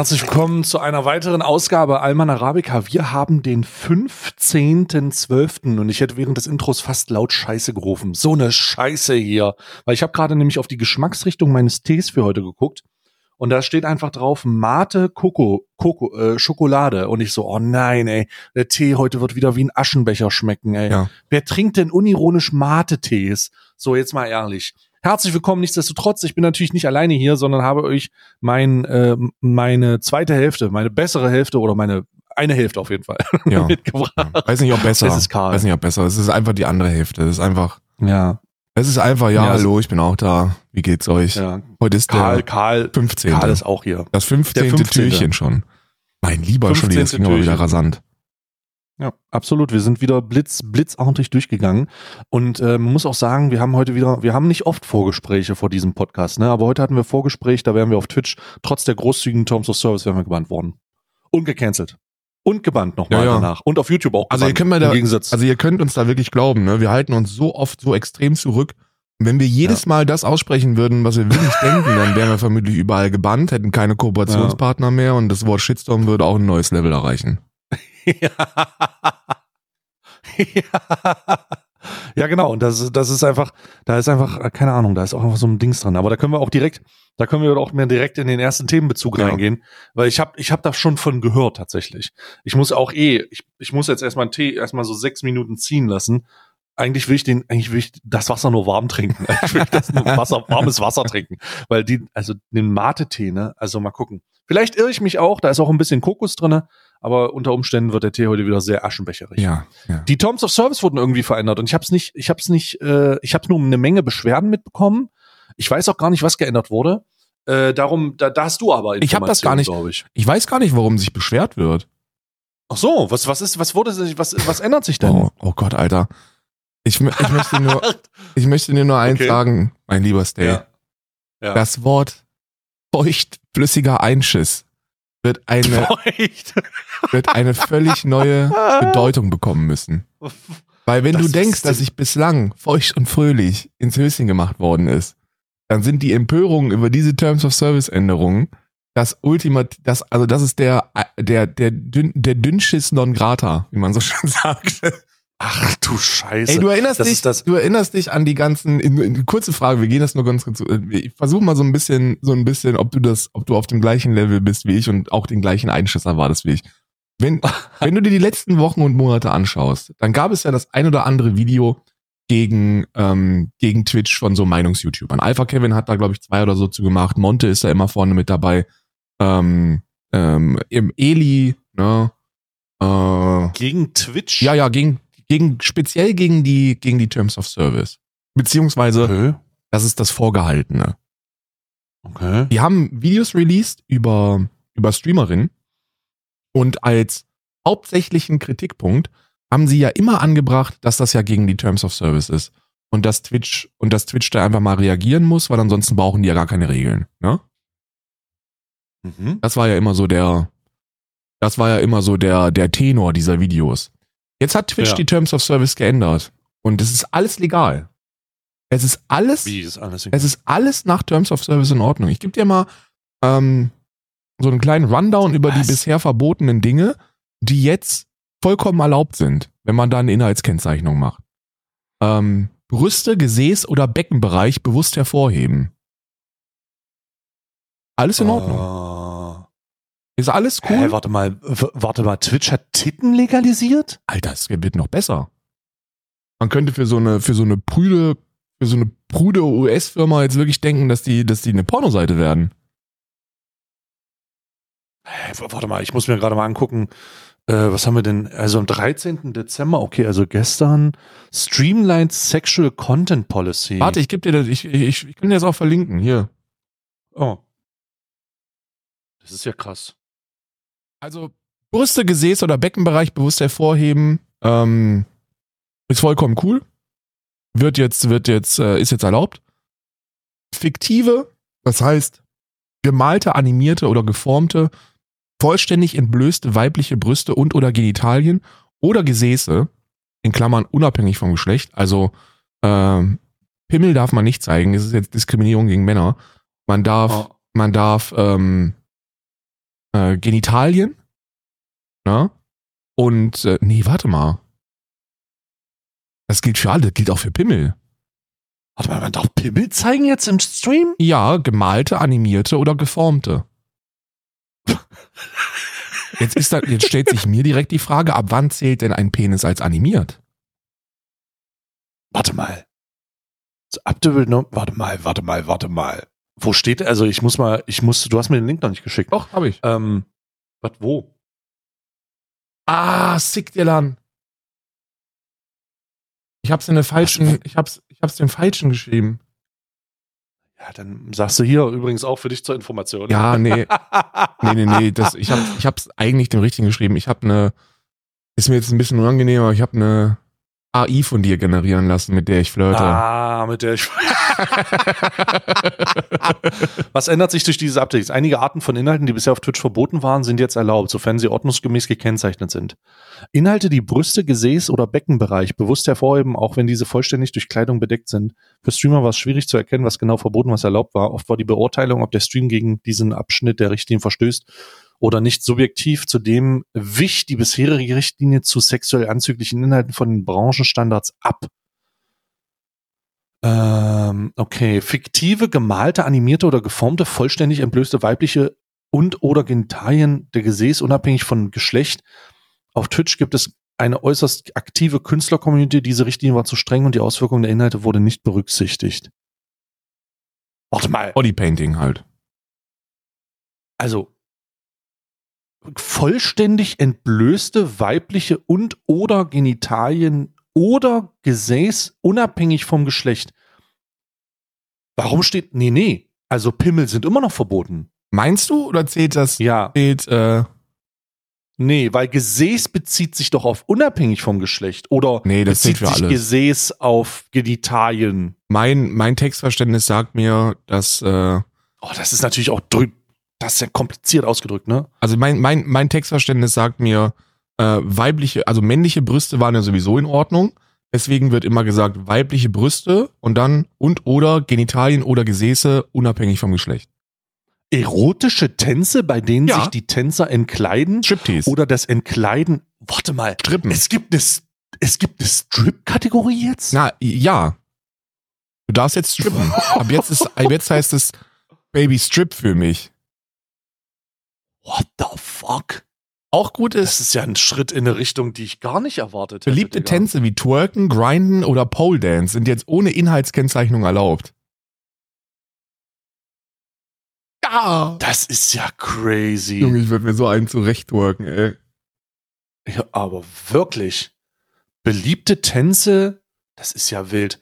Herzlich willkommen zu einer weiteren Ausgabe Alman Arabica. Wir haben den 15.12. und ich hätte während des Intros fast laut Scheiße gerufen. So eine Scheiße hier. Weil ich habe gerade nämlich auf die Geschmacksrichtung meines Tees für heute geguckt und da steht einfach drauf Mate Coco, Coco äh, Schokolade und ich so, oh nein, ey, der Tee heute wird wieder wie ein Aschenbecher schmecken, ey. Ja. Wer trinkt denn unironisch Mate-Tees? So, jetzt mal ehrlich. Herzlich willkommen, nichtsdestotrotz. Ich bin natürlich nicht alleine hier, sondern habe euch mein, äh, meine zweite Hälfte, meine bessere Hälfte oder meine eine Hälfte auf jeden Fall Ja. mitgebracht. Weiß nicht, ob besser. Es ist Karl. Weiß nicht, ob besser. Es ist einfach die andere Hälfte. Es ist einfach, Ja, es ist einfach, ja, Ja, hallo, ich bin auch da. Wie geht's euch? ja. Heute ist Karl, der Karl, 15. Karl ist auch hier. das 15. der 15.. Türchen schon. Mein lieber Scholli, das 15. ging aber wieder rasant. Ja, absolut. Wir sind wieder blitz, blitzartig durchgegangen. Und äh, man muss auch sagen, wir haben heute wieder, wir haben nicht oft Vorgespräche vor diesem Podcast, ne? Aber heute hatten wir Vorgespräch, da wären wir auf Twitch, trotz der großzügigen Terms of Service, wären wir gebannt worden. Und gecancelt. Und gebannt nochmal Ja, ja. danach. Und auf YouTube auch Also ihr gebannt, könnt mir da, also ihr könnt uns da wirklich glauben, ne? Wir halten uns so oft so extrem zurück. Wenn wir jedes Mal das aussprechen würden, was wir wirklich denken, dann wären wir vermutlich überall gebannt, hätten keine Kooperationspartner mehr und das Wort Shitstorm würde auch ein neues Level erreichen. Ja. ja. Ja, genau. Und das, ist- das ist einfach, da ist einfach, äh, keine Ahnung, da ist auch einfach so ein Dings dran. Aber da können wir auch direkt, da können wir auch mehr direkt in den ersten Themenbezug Ja. reingehen, weil ich habe ich hab da schon von gehört tatsächlich. Ich muss auch eh, ich, ich muss jetzt erstmal einen Tee erstmal so sechs Minuten ziehen lassen. Eigentlich will ich den, eigentlich will ich das Wasser nur warm trinken. Ich will das nur Wasser, warmes Wasser trinken. Weil die, also den Mate-Tee, ne, also mal gucken. Vielleicht irre ich mich auch, da ist auch ein bisschen Kokos drinne, aber unter Umständen wird der Tee heute wieder sehr aschenbecherig. Ja, ja. Die Terms of Service wurden irgendwie verändert und ich habe es nicht, ich habe es nicht, äh, ich habe nur eine Menge Beschwerden mitbekommen. Ich weiß auch gar nicht, was geändert wurde. Äh, darum, da, da hast du aber Ich hab das gar nicht- ich. Ich weiß gar nicht, warum sich beschwert wird. Ach so, was, was ist, was wurde, was, was ändert sich denn? Oh, oh Gott, Alter. Ich, ich, möchte nur, ich möchte dir nur eins Okay. sagen, mein lieber Stay. ja. ja. Das Wort feuchtflüssiger Einschiss wird eine, Feucht. wird eine völlig neue Bedeutung bekommen müssen. Weil wenn Das du denkst, dass sich bislang feucht und fröhlich ins Höschen gemacht worden ist, dann sind die Empörungen über diese Terms of Service Änderungen das Ultimat, das, also das ist der, der, der, dünn, der Dünnschiss non grata, wie man so schön sagt. Ach du Scheiße. Ey, du erinnerst Das dich, das- du erinnerst dich an die ganzen, in, in, kurze Frage, wir gehen das nur ganz kurz, äh, ich versuche mal so ein bisschen, so ein bisschen, ob du das, ob du auf dem gleichen Level bist wie ich und auch den gleichen Einschiss erwartest wie ich. Wenn, wenn du dir die letzten Wochen und Monate anschaust, dann gab es ja das ein oder andere Video gegen, ähm, gegen Twitch von so Meinungs-YouTubern. Alpha Kevin hat da, glaube ich, zwei oder so zu gemacht. Monte ist da immer vorne mit dabei. Ähm, ähm, im Eli, ne? Äh, Gegen Twitch? ja, ja, gegen, gegen, speziell gegen die, gegen die Terms of Service. Beziehungsweise, Okay. das ist das Vorgehaltene. okay. Die haben Videos released über, über Streamerinnen und als hauptsächlichen Kritikpunkt haben sie ja immer angebracht, dass das ja gegen die Terms of Service ist. Und dass Twitch, und dass Twitch da einfach mal reagieren muss, weil ansonsten brauchen die ja gar keine Regeln, ne? Mhm. Das war ja immer so der, das war ja immer so der, der Tenor dieser Videos. Jetzt hat Twitch Ja. die Terms of Service geändert. Und es ist alles legal. Es ist alles, Wie ist alles? es ist alles nach Terms of Service in Ordnung. Ich gebe dir mal ähm, so einen kleinen Rundown über die Was? bisher verbotenen Dinge, die jetzt vollkommen erlaubt sind, wenn man da eine Inhaltskennzeichnung macht. Ähm, Brüste, Gesäß oder Beckenbereich bewusst hervorheben. Alles in Ordnung. Ah. Ist alles cool. Hä, warte mal, warte mal, Twitch hat Titten legalisiert? Alter, es wird noch besser. Man könnte für so eine, für so eine prüde, für so eine prude US-Firma jetzt wirklich denken, dass die, dass die eine Pornoseite werden. W- warte mal, ich muss mir gerade mal angucken, äh, was haben wir denn? Also am 13. Dezember, okay, also gestern, Streamlined Sexual Content Policy. Warte, ich gebe dir das, ich, ich, ich kann dir das auch verlinken. Hier. Oh. Das ist ja krass. Also, Brüste, Gesäß oder Beckenbereich bewusst hervorheben, ähm, ist vollkommen cool. Wird jetzt, wird jetzt, äh, ist jetzt erlaubt. Fiktive, das heißt, gemalte, animierte oder geformte, vollständig entblößte weibliche Brüste und oder Genitalien oder Gesäße, in Klammern unabhängig vom Geschlecht, also ähm, Pimmel darf man nicht zeigen, es ist jetzt Diskriminierung gegen Männer. Man darf, Oh. man darf ähm, äh, Genitalien. Ne? Und, äh, nee, warte mal. Das gilt für alle, das gilt auch für Pimmel. Warte mal, man darf Pimmel zeigen jetzt im Stream? Ja, gemalte, animierte oder geformte. Jetzt, ist da, jetzt stellt sich mir direkt die Frage, ab wann zählt denn ein Penis als animiert? Warte mal. Warte mal, warte mal, warte mal. Wo steht, also ich muss mal, ich muss, du hast mir den Link noch nicht geschickt. Doch, habe ich. Ähm, was, wo? Ah, sick Dylan. Ich hab's in der falschen, ich hab's, ich hab's dem falschen geschrieben. Ja, dann sagst du hier übrigens auch für dich zur Information. Ja, nee. Nee, nee, nee. Das, ich, hab, ich hab's eigentlich dem richtigen geschrieben. Ich habe eine, ist mir jetzt ein bisschen unangenehm, aber ich habe eine AI von dir generieren lassen, mit der ich flirte. Ah, mit der ich. Was ändert sich durch diese Updates? Einige Arten von Inhalten, die bisher auf Twitch verboten waren, sind jetzt erlaubt, sofern sie ordnungsgemäß gekennzeichnet sind. Inhalte, die Brüste, Gesäß oder Beckenbereich bewusst hervorheben, auch wenn diese vollständig durch Kleidung bedeckt sind. Für Streamer war es schwierig zu erkennen, was genau verboten, was erlaubt war. Oft war die Beurteilung, ob der Stream gegen diesen Abschnitt der Richtlinie verstößt oder nicht subjektiv. Zudem wich die bisherige Richtlinie zu sexuell anzüglichen Inhalten von den Branchenstandards ab. Ähm, okay, fiktive, gemalte, animierte oder geformte, vollständig entblößte weibliche und oder Genitalien der Gesäß unabhängig von Geschlecht. Auf Twitch gibt es eine äußerst aktive Künstler-Community. Diese Richtlinie war zu streng und die Auswirkungen der Inhalte wurde nicht berücksichtigt. Warte mal. Bodypainting halt. Also, vollständig entblößte weibliche und oder Genitalien oder Gesäß unabhängig vom Geschlecht. Warum steht, nee, nee, also Pimmel sind immer noch verboten. Meinst du oder zählt das? Ja. Zählt, äh, Nee, weil Gesäß bezieht sich doch auf unabhängig vom Geschlecht. Oder Nee, das bezieht sich alles. Gesäß auf Genitalien. mein, mein Textverständnis sagt mir, dass, äh, Oh, das ist natürlich auch drü das ist ja kompliziert ausgedrückt, ne? also mein, mein, mein Textverständnis sagt mir, äh, weibliche, also männliche Brüste waren ja sowieso in Ordnung. Deswegen wird immer gesagt, weibliche Brüste und dann und oder Genitalien oder Gesäße unabhängig vom Geschlecht. Erotische Tänze, bei denen Ja. sich die Tänzer entkleiden Striptease. oder das Entkleiden. Warte mal, Strippen. es gibt eine, es gibt eine Strip-Kategorie jetzt? Na, ja. Du darfst jetzt strippen. Ab jetzt ist, ab jetzt heißt es Baby Strip für mich. What the fuck? Auch gut ist, Das ist ja ein Schritt in eine Richtung, die ich gar nicht erwartet hätte. beliebte Digga. Tänze wie Twerken, Grinden oder Pole Dance sind jetzt ohne Inhaltskennzeichnung erlaubt. Ja! Das ist ja crazy. Junge, ich würde mir so einen zurechtworken, ey. Ja, aber wirklich. Beliebte Tänze, das ist ja wild.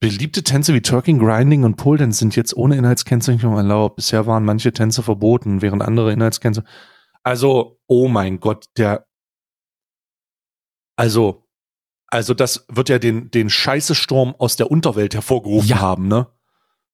Beliebte Tänze wie Twerking, Grinding und Pole Dance sind jetzt ohne Inhaltskennzeichnung erlaubt. Bisher waren manche Tänze verboten, während andere Inhaltskennzeichnung. Also, oh mein Gott, der. Also, also das wird ja den, den Scheißesturm aus der Unterwelt hervorgerufen Ja. haben, ne?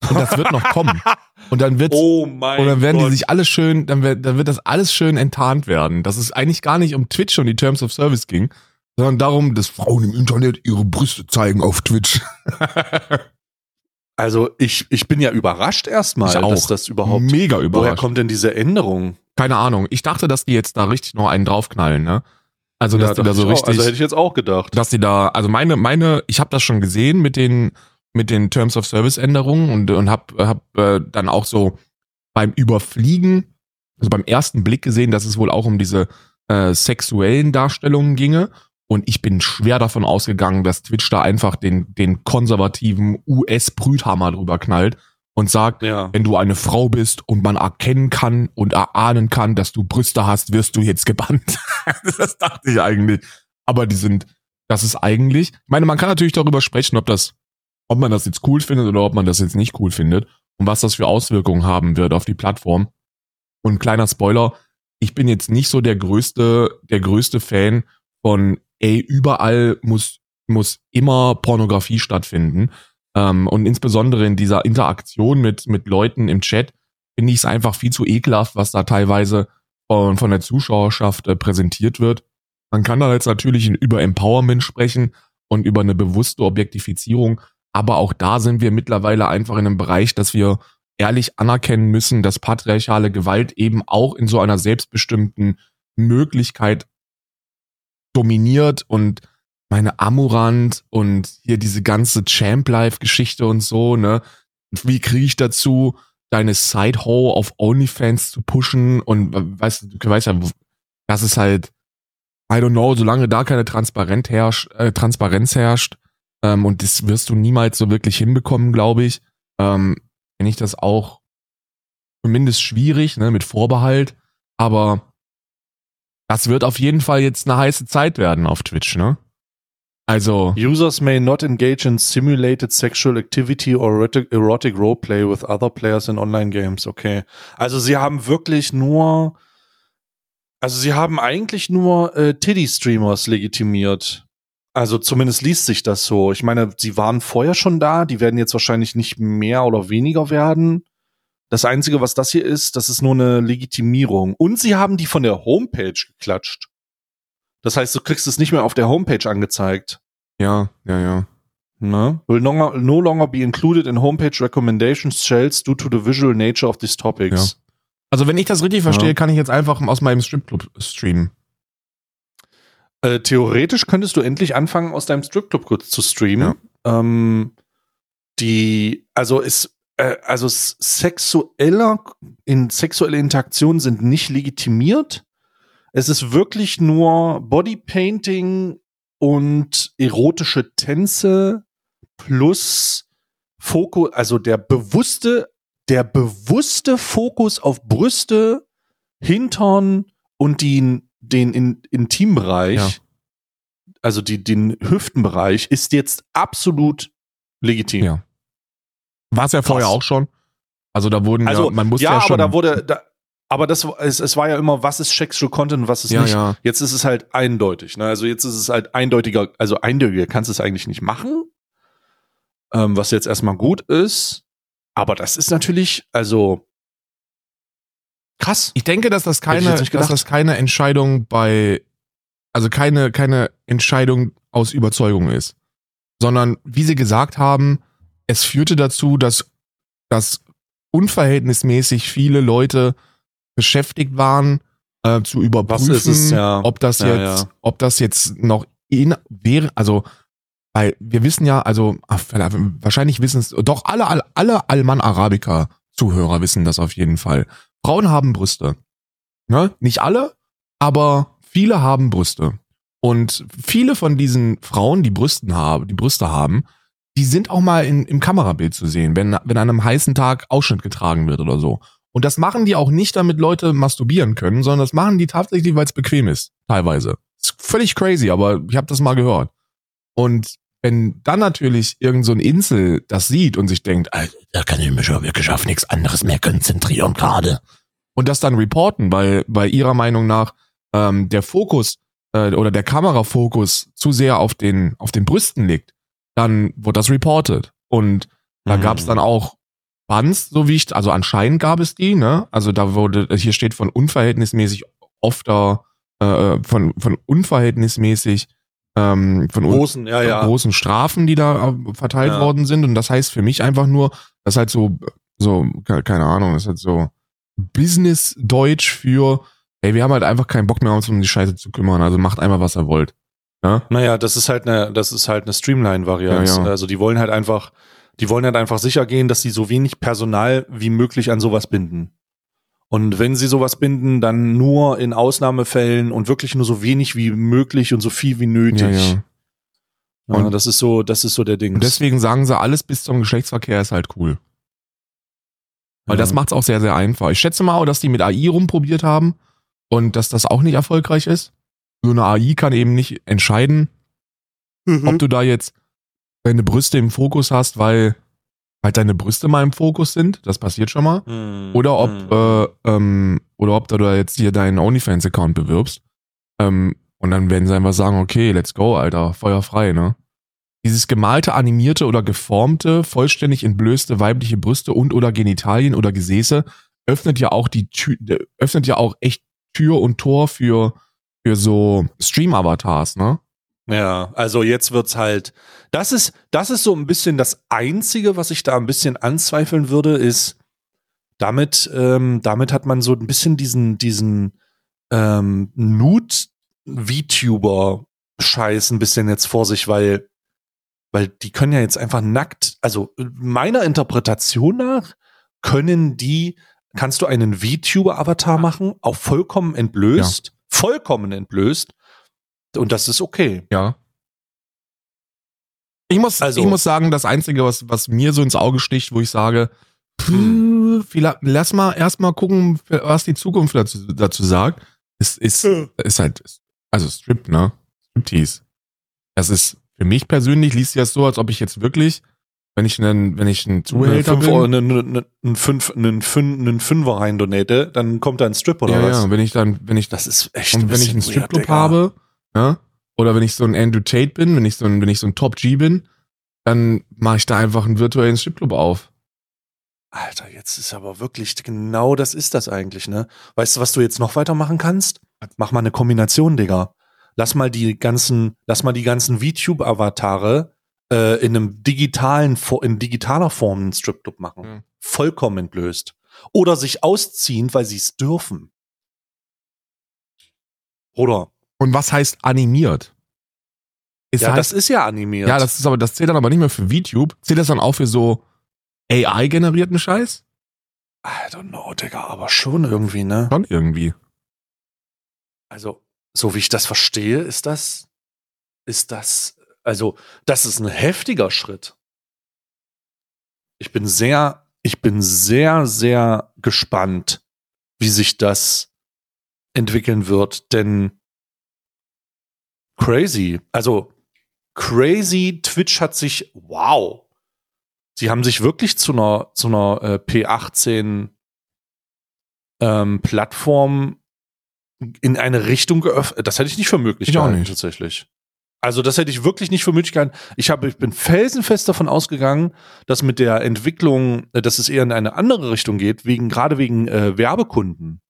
Und das wird noch kommen. Und dann wird's, Oh mein und dann werden Gott. die sich alles schön, dann wird, dann wird das alles schön enttarnt werden. Dass es eigentlich gar nicht um Twitch und die Terms of Service ging, sondern darum, dass Frauen im Internet ihre Brüste zeigen auf Twitch. also ich, ich bin ja überrascht erstmal, dass das überhaupt. Mega Woher überrascht. kommt denn diese Änderung? Keine Ahnung. Ich dachte, dass die jetzt da richtig noch einen draufknallen, ne? Also, dass die dachte da so ich auch. richtig, Also hätte ich jetzt auch gedacht. dass die da, also meine, meine, ich habe das schon gesehen mit den, mit den Terms of Service Änderungen und, und hab, hab äh, dann auch so beim Überfliegen, also beim ersten Blick gesehen, dass es wohl auch um diese äh, sexuellen Darstellungen ginge. Und ich bin schwer davon ausgegangen, dass Twitch da einfach den, den konservativen US-Brüthammer drüber knallt und sagt, Ja. wenn du eine Frau bist und man erkennen kann und erahnen kann, dass du Brüste hast, wirst du jetzt gebannt. das dachte ich eigentlich. Aber die sind, das ist eigentlich, ich meine, man kann natürlich darüber sprechen, ob das, ob man das jetzt cool findet oder ob man das jetzt nicht cool findet und was das für Auswirkungen haben wird auf die Plattform. Und kleiner Spoiler, ich bin jetzt nicht so der größte, der größte Fan von, ey, überall muss, muss immer Pornografie stattfinden. Ähm, und insbesondere in dieser Interaktion mit, mit Leuten im Chat finde ich es einfach viel zu ekelhaft, was da teilweise von, von der Zuschauerschaft äh, präsentiert wird. Man kann da jetzt natürlich über Empowerment sprechen und über eine bewusste Objektifizierung, aber auch da sind wir mittlerweile einfach in einem Bereich, dass wir ehrlich anerkennen müssen, dass patriarchale Gewalt eben auch in so einer selbstbestimmten Möglichkeit dominiert und meine Amurant und hier diese ganze Champ Life Geschichte und so, ne? Wie kriege ich dazu, deine Side-Ho auf OnlyFans zu pushen und weißt du, weißt ja, das ist halt, I don't know, solange da keine Transparenz herrscht, äh, Transparenz herrscht, ähm, und das wirst du niemals so wirklich hinbekommen, glaube ich, ähm, finde ich das auch zumindest schwierig, ne, mit Vorbehalt, aber das wird auf jeden Fall jetzt eine heiße Zeit werden auf Twitch, ne? Also. Users may not engage in simulated sexual activity or erotic, erotic roleplay with other players in online games. Okay. Also sie haben wirklich nur, also sie haben eigentlich nur äh, Titty-Streamers legitimiert. Also zumindest liest sich das so. Ich meine, sie waren vorher schon da, die werden jetzt wahrscheinlich nicht mehr oder weniger werden. Das Einzige, was das hier ist, das ist nur eine Legitimierung. Und sie haben die von der Homepage geklatscht. Das heißt, du kriegst es nicht mehr auf der Homepage angezeigt. Ja, ja, ja. Ne? Will no longer, no longer be included in homepage recommendations shells due to the visual nature of these topics. Ja. Also wenn ich das richtig verstehe, ja. kann ich jetzt einfach aus meinem Stripclub streamen. Äh, theoretisch könntest du endlich anfangen, aus deinem Stripclub kurz zu streamen. Ja. Ähm, die, also ist, äh, also sexueller, in sexuelle Interaktionen sind nicht legitimiert. Es ist wirklich nur Bodypainting und erotische Tänze plus Fokus, also der bewusste, der bewusste Fokus auf Brüste, Hintern und den, den in, Intimbereich, ja. also die, den Hüftenbereich, ist jetzt absolut legitim. Ja. War es ja vorher auch schon. Also da wurden also, ja, man muss ja, ja schon. aber da wurde, da, aber das, es, es war ja immer, was ist Sexual Content und was ist ja, nicht. Ja. Jetzt ist es halt eindeutig. Ne? Also jetzt ist es halt eindeutiger, also eindeutiger kannst du es eigentlich nicht machen, ähm, was jetzt erstmal gut ist. Aber das ist natürlich, also krass. Ich denke, dass das keine, dass das keine Entscheidung bei, also keine, keine Entscheidung aus Überzeugung ist, sondern wie sie gesagt haben, es führte dazu, dass, dass unverhältnismäßig viele Leute beschäftigt waren, äh, zu überprüfen, es, ja. ob das ja, jetzt, ja. ob das jetzt noch in wäre, also weil wir wissen ja, also ach, wahrscheinlich wissen es doch alle alle, alle Alman Arabica Zuhörer wissen das auf jeden Fall. Frauen haben Brüste. Ne? Nicht alle, aber viele haben Brüste. Und viele von diesen Frauen, die Brüsten haben, die Brüste haben, die sind auch mal in, im Kamerabild zu sehen, wenn, wenn an einem heißen Tag Ausschnitt getragen wird oder so. Und das machen die auch nicht, damit Leute masturbieren können, sondern das machen die tatsächlich, weil es bequem ist, teilweise. Ist völlig crazy, aber ich habe das mal gehört. Und wenn dann natürlich irgend so ein Insel das sieht und sich denkt, Alter, da kann ich mich ja wirklich auf nichts anderes mehr konzentrieren gerade. Und das dann reporten, weil bei ihrer Meinung nach ähm, der Fokus äh, oder der Kamerafokus zu sehr auf den, auf den Brüsten liegt, dann wird das reported. Und da mhm. gab es dann auch Bans, so wie ich, also anscheinend gab es die, ne? Also da wurde, hier steht von unverhältnismäßig oft da, äh, von, von unverhältnismäßig ähm, von großen, ja, ja. großen Strafen, die da äh, verteilt ja. worden sind. Und das heißt für mich einfach nur, das ist halt so, so, keine Ahnung, das ist halt so Business-Deutsch für, ey, wir haben halt einfach keinen Bock mehr, uns um die Scheiße zu kümmern. Also macht einmal, was ihr wollt. Ja? Naja, das ist halt eine, das ist halt eine Streamline-Variante. Ja, ja. Also die wollen halt einfach, die wollen halt einfach sicher gehen, dass sie so wenig Personal wie möglich an sowas binden. Und wenn sie sowas binden, dann nur in Ausnahmefällen und wirklich nur so wenig wie möglich und so viel wie nötig. Ja, ja. ja und das ist so, das ist so der Ding. Und deswegen sagen sie, alles bis zum Geschlechtsverkehr ist halt cool. Weil ja. das macht's auch sehr, sehr einfach. Ich schätze mal, dass die mit AI rumprobiert haben und dass das auch nicht erfolgreich ist. So eine AI kann eben nicht entscheiden, mhm. ob du da jetzt deine Brüste im Fokus hast, weil halt deine Brüste mal im Fokus sind, das passiert schon mal. Mhm. Oder ob, mhm. äh, ähm, oder ob du da jetzt hier deinen OnlyFans-Account bewirbst. Ähm, und dann werden sie einfach sagen, okay, let's go, Alter, Feuer frei, ne? Dieses gemalte, animierte oder geformte, vollständig entblößte weibliche Brüste und oder Genitalien oder Gesäße öffnet ja auch die Tür, öffnet ja auch echt Tür und Tor für, für so Stream-Avatars, ne? Ja, also jetzt wird's halt, das ist, das ist so ein bisschen das Einzige, was ich da ein bisschen anzweifeln würde, ist, damit, ähm, damit hat man so ein bisschen diesen, diesen ähm, Nude-VTuber-Scheiß ein bisschen jetzt vor sich, weil, weil die können ja jetzt einfach nackt, also meiner Interpretation nach können die, kannst du einen VTuber-Avatar machen, auch vollkommen entblößt, vollkommen entblößt, und das ist okay. Ja. Ich muss, Also- ich muss sagen, das Einzige, was, was mir so ins Auge sticht, wo ich sage, Hm. vielleicht, lass mal erstmal gucken, was die Zukunft dazu, dazu sagt, ist, ist, ist halt, also Strip, ne? Striptease. Das ist, für mich persönlich liest sich das so, als ob ich jetzt wirklich, wenn ich einen, wenn ich ein Zuhälter Fünf Euro, bin, einen, einen, einen, Fünf, einen, Fün- einen Fünfer rein donate, dann kommt da ein Strip oder ja, was? ja, wenn ich dann, wenn ich Das ist echt Und wenn ich einen Stripclub habe, ja, oder wenn ich so ein Andrew Tate bin, wenn ich so ein, wenn ich so ein Top G bin, dann mache ich da einfach einen virtuellen Stripclub auf. Alter, jetzt ist aber wirklich genau das ist das eigentlich, ne? Weißt du, was du jetzt noch weitermachen kannst? Mach mal eine Kombination, Digga. Lass mal die ganzen, lass mal die ganzen VTube-Avatare äh, in einem digitalen, in digitaler Form einen Stripclub machen. Ja. Vollkommen entblößt. Oder sich ausziehen, weil sie es dürfen. Oder? Und was heißt animiert? Es ja, heißt, das ist ja animiert. ja, das ist aber, das zählt dann aber nicht mehr für VTube. Zählt das dann auch für so AI-generierten Scheiß? I don't know, Digga, aber schon irgendwie, ne? Schon irgendwie. Also, so wie ich das verstehe, ist das, ist das, also, das ist ein heftiger Schritt. Ich bin sehr, ich bin sehr, sehr gespannt, wie sich das entwickeln wird, denn crazy, also crazy, Twitch hat sich, wow, sie haben sich wirklich zu einer, zu einer äh, P18 ähm, Plattform in eine Richtung geöffnet. Das hätte ich nicht für möglich Ich auch gehalten, nicht. tatsächlich. Also das hätte ich wirklich nicht für möglich gehalten. Ich, habe, ich bin felsenfest davon ausgegangen, dass mit der Entwicklung, äh, dass es eher in eine andere Richtung geht, wegen, gerade wegen äh, Werbekunden.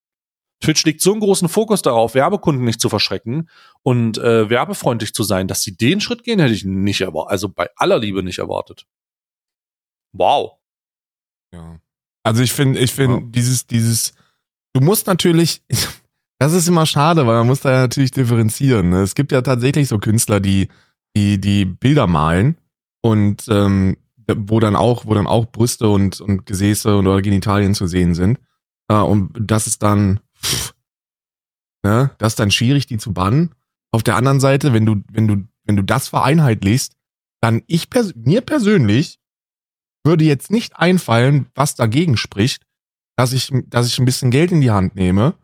Twitch legt so einen großen Fokus darauf, Werbekunden nicht zu verschrecken und äh, werbefreundlich zu sein, dass sie den Schritt gehen, hätte ich nicht erwartet. Also bei aller Liebe nicht erwartet. Wow. Ja. Also ich finde, ich finde Ja. dieses, dieses, du musst natürlich, das ist immer schade, weil man muss da ja natürlich differenzieren. Ne? Es gibt ja tatsächlich so Künstler, die, die, die Bilder malen und ähm, wo dann auch, wo dann auch Brüste und, und Gesäße und oder Genitalien zu sehen sind. Äh, und das ist dann, ne, das ist dann schwierig, die zu bannen. Auf der anderen Seite, wenn du, wenn du, wenn du das vereinheitlichst, dann ich pers mir persönlich würde jetzt nicht einfallen, was dagegen spricht, dass ich, dass ich ein bisschen Geld in die Hand nehme,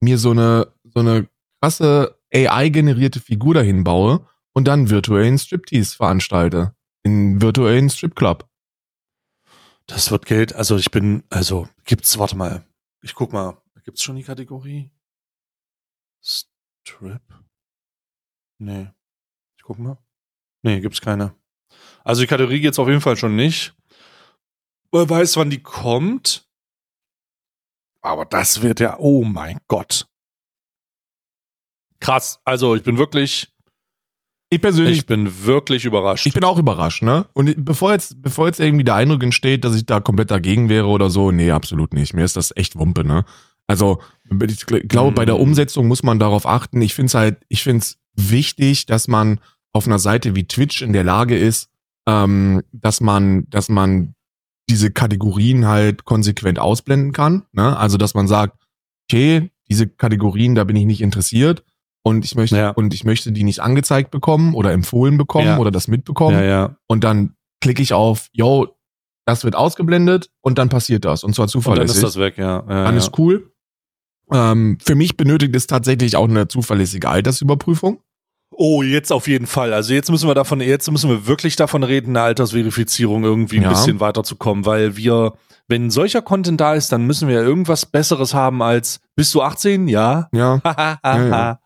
mir so eine, so eine krasse AI-generierte Figur dahin baue und dann virtuellen Striptease veranstalte. In virtuellen Stripclub. Das wird Geld. Also ich bin, also gibt's, warte mal, ich guck mal, gibt's schon die Kategorie? Strip? Nee. Ich guck mal. Nee, gibt's keine. Also die Kategorie geht's auf jeden Fall schon nicht. Wer weiß, wann die kommt. Aber das wird ja, oh mein Gott. Krass. Also ich bin wirklich, Ich persönlich, ich bin wirklich überrascht. ich bin auch überrascht, ne? Und bevor jetzt, bevor jetzt irgendwie der Eindruck entsteht, dass ich da komplett dagegen wäre oder so, nee, absolut nicht. Mir ist das echt Wumpe, ne? Also, ich gl- glaube, bei der Mhm. Umsetzung muss man darauf achten. Ich finde es halt, ich finde es wichtig, dass man auf einer Seite wie Twitch in der Lage ist, ähm, dass man, dass man diese Kategorien halt konsequent ausblenden kann. Ne? Also, dass man sagt, okay, diese Kategorien, da bin ich nicht interessiert und ich möchte, Ja. und ich möchte die nicht angezeigt bekommen oder empfohlen bekommen Ja. oder das mitbekommen. ja. Und dann klicke ich auf, yo, das wird ausgeblendet und dann passiert das. Und zwar Und dann zuverlässig. ist das weg, ja. ja, Dann ist cool. Ähm, für mich benötigt es tatsächlich auch eine zuverlässige Altersüberprüfung. Oh, jetzt auf jeden Fall. Also jetzt müssen wir davon, jetzt müssen wir wirklich davon reden, eine Altersverifizierung irgendwie ein Ja. bisschen weiterzukommen, weil wir, wenn solcher Content da ist, dann müssen wir irgendwas Besseres haben als, bist du 18? Ja. Ja. ja.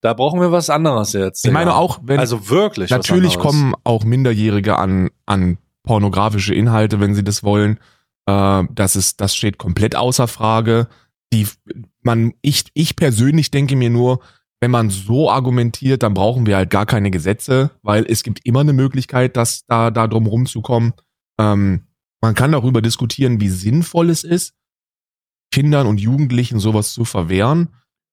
Da brauchen wir was anderes jetzt. Ich meine ja. auch, wenn also wirklich. natürlich kommen auch Minderjährige an, an pornografische Inhalte, wenn sie das wollen. Äh, das ist, das steht komplett außer Frage. Die, man, ich, ich persönlich denke mir nur, wenn man so argumentiert, dann brauchen wir halt gar keine Gesetze, weil es gibt immer eine Möglichkeit, dass da, da drum rumzukommen. Ähm, man kann darüber diskutieren, wie sinnvoll es ist. Kindern und Jugendlichen sowas zu verwehren.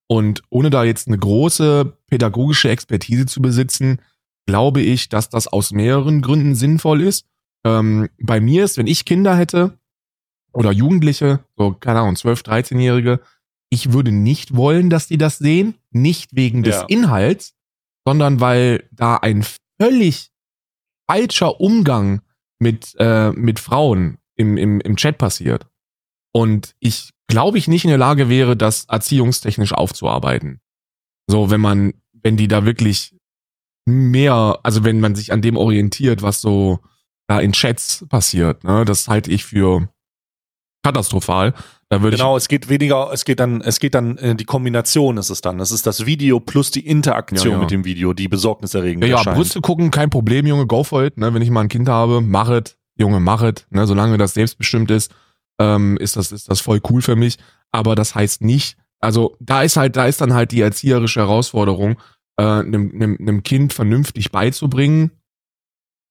Und ohne da jetzt eine große pädagogische Expertise zu besitzen, glaube ich, dass das aus mehreren Gründen sinnvoll ist. Ähm, bei mir ist, wenn ich Kinder hätte oder Jugendliche, so keine Ahnung, 12, 13-Jährige, ich würde nicht wollen, dass die das sehen, nicht wegen des Ja. Inhalts, sondern weil da ein völlig falscher Umgang mit, äh, mit Frauen im, im, im Chat passiert. Und ich glaube ich nicht in der Lage wäre, das erziehungstechnisch aufzuarbeiten. So, wenn man, wenn die da wirklich mehr, also wenn man sich an dem orientiert, was so da in Chats passiert, ne, das halte ich für katastrophal. Da würde Genau, es geht weniger, es geht dann, es geht dann, äh, die Kombination ist es dann. Das ist das Video plus die Interaktion Ja, ja. mit dem Video, die besorgniserregend ich, ja, ja. Brüste gucken, kein Problem, Junge, go for it, ne, wenn ich mal ein Kind habe, mach it, Junge, mach it, ne, solange das selbstbestimmt ist, ähm, ist das, ist das voll cool für mich. Aber das heißt nicht, also da ist halt, da ist dann halt die erzieherische Herausforderung, äh, einem, einem, einem Kind vernünftig beizubringen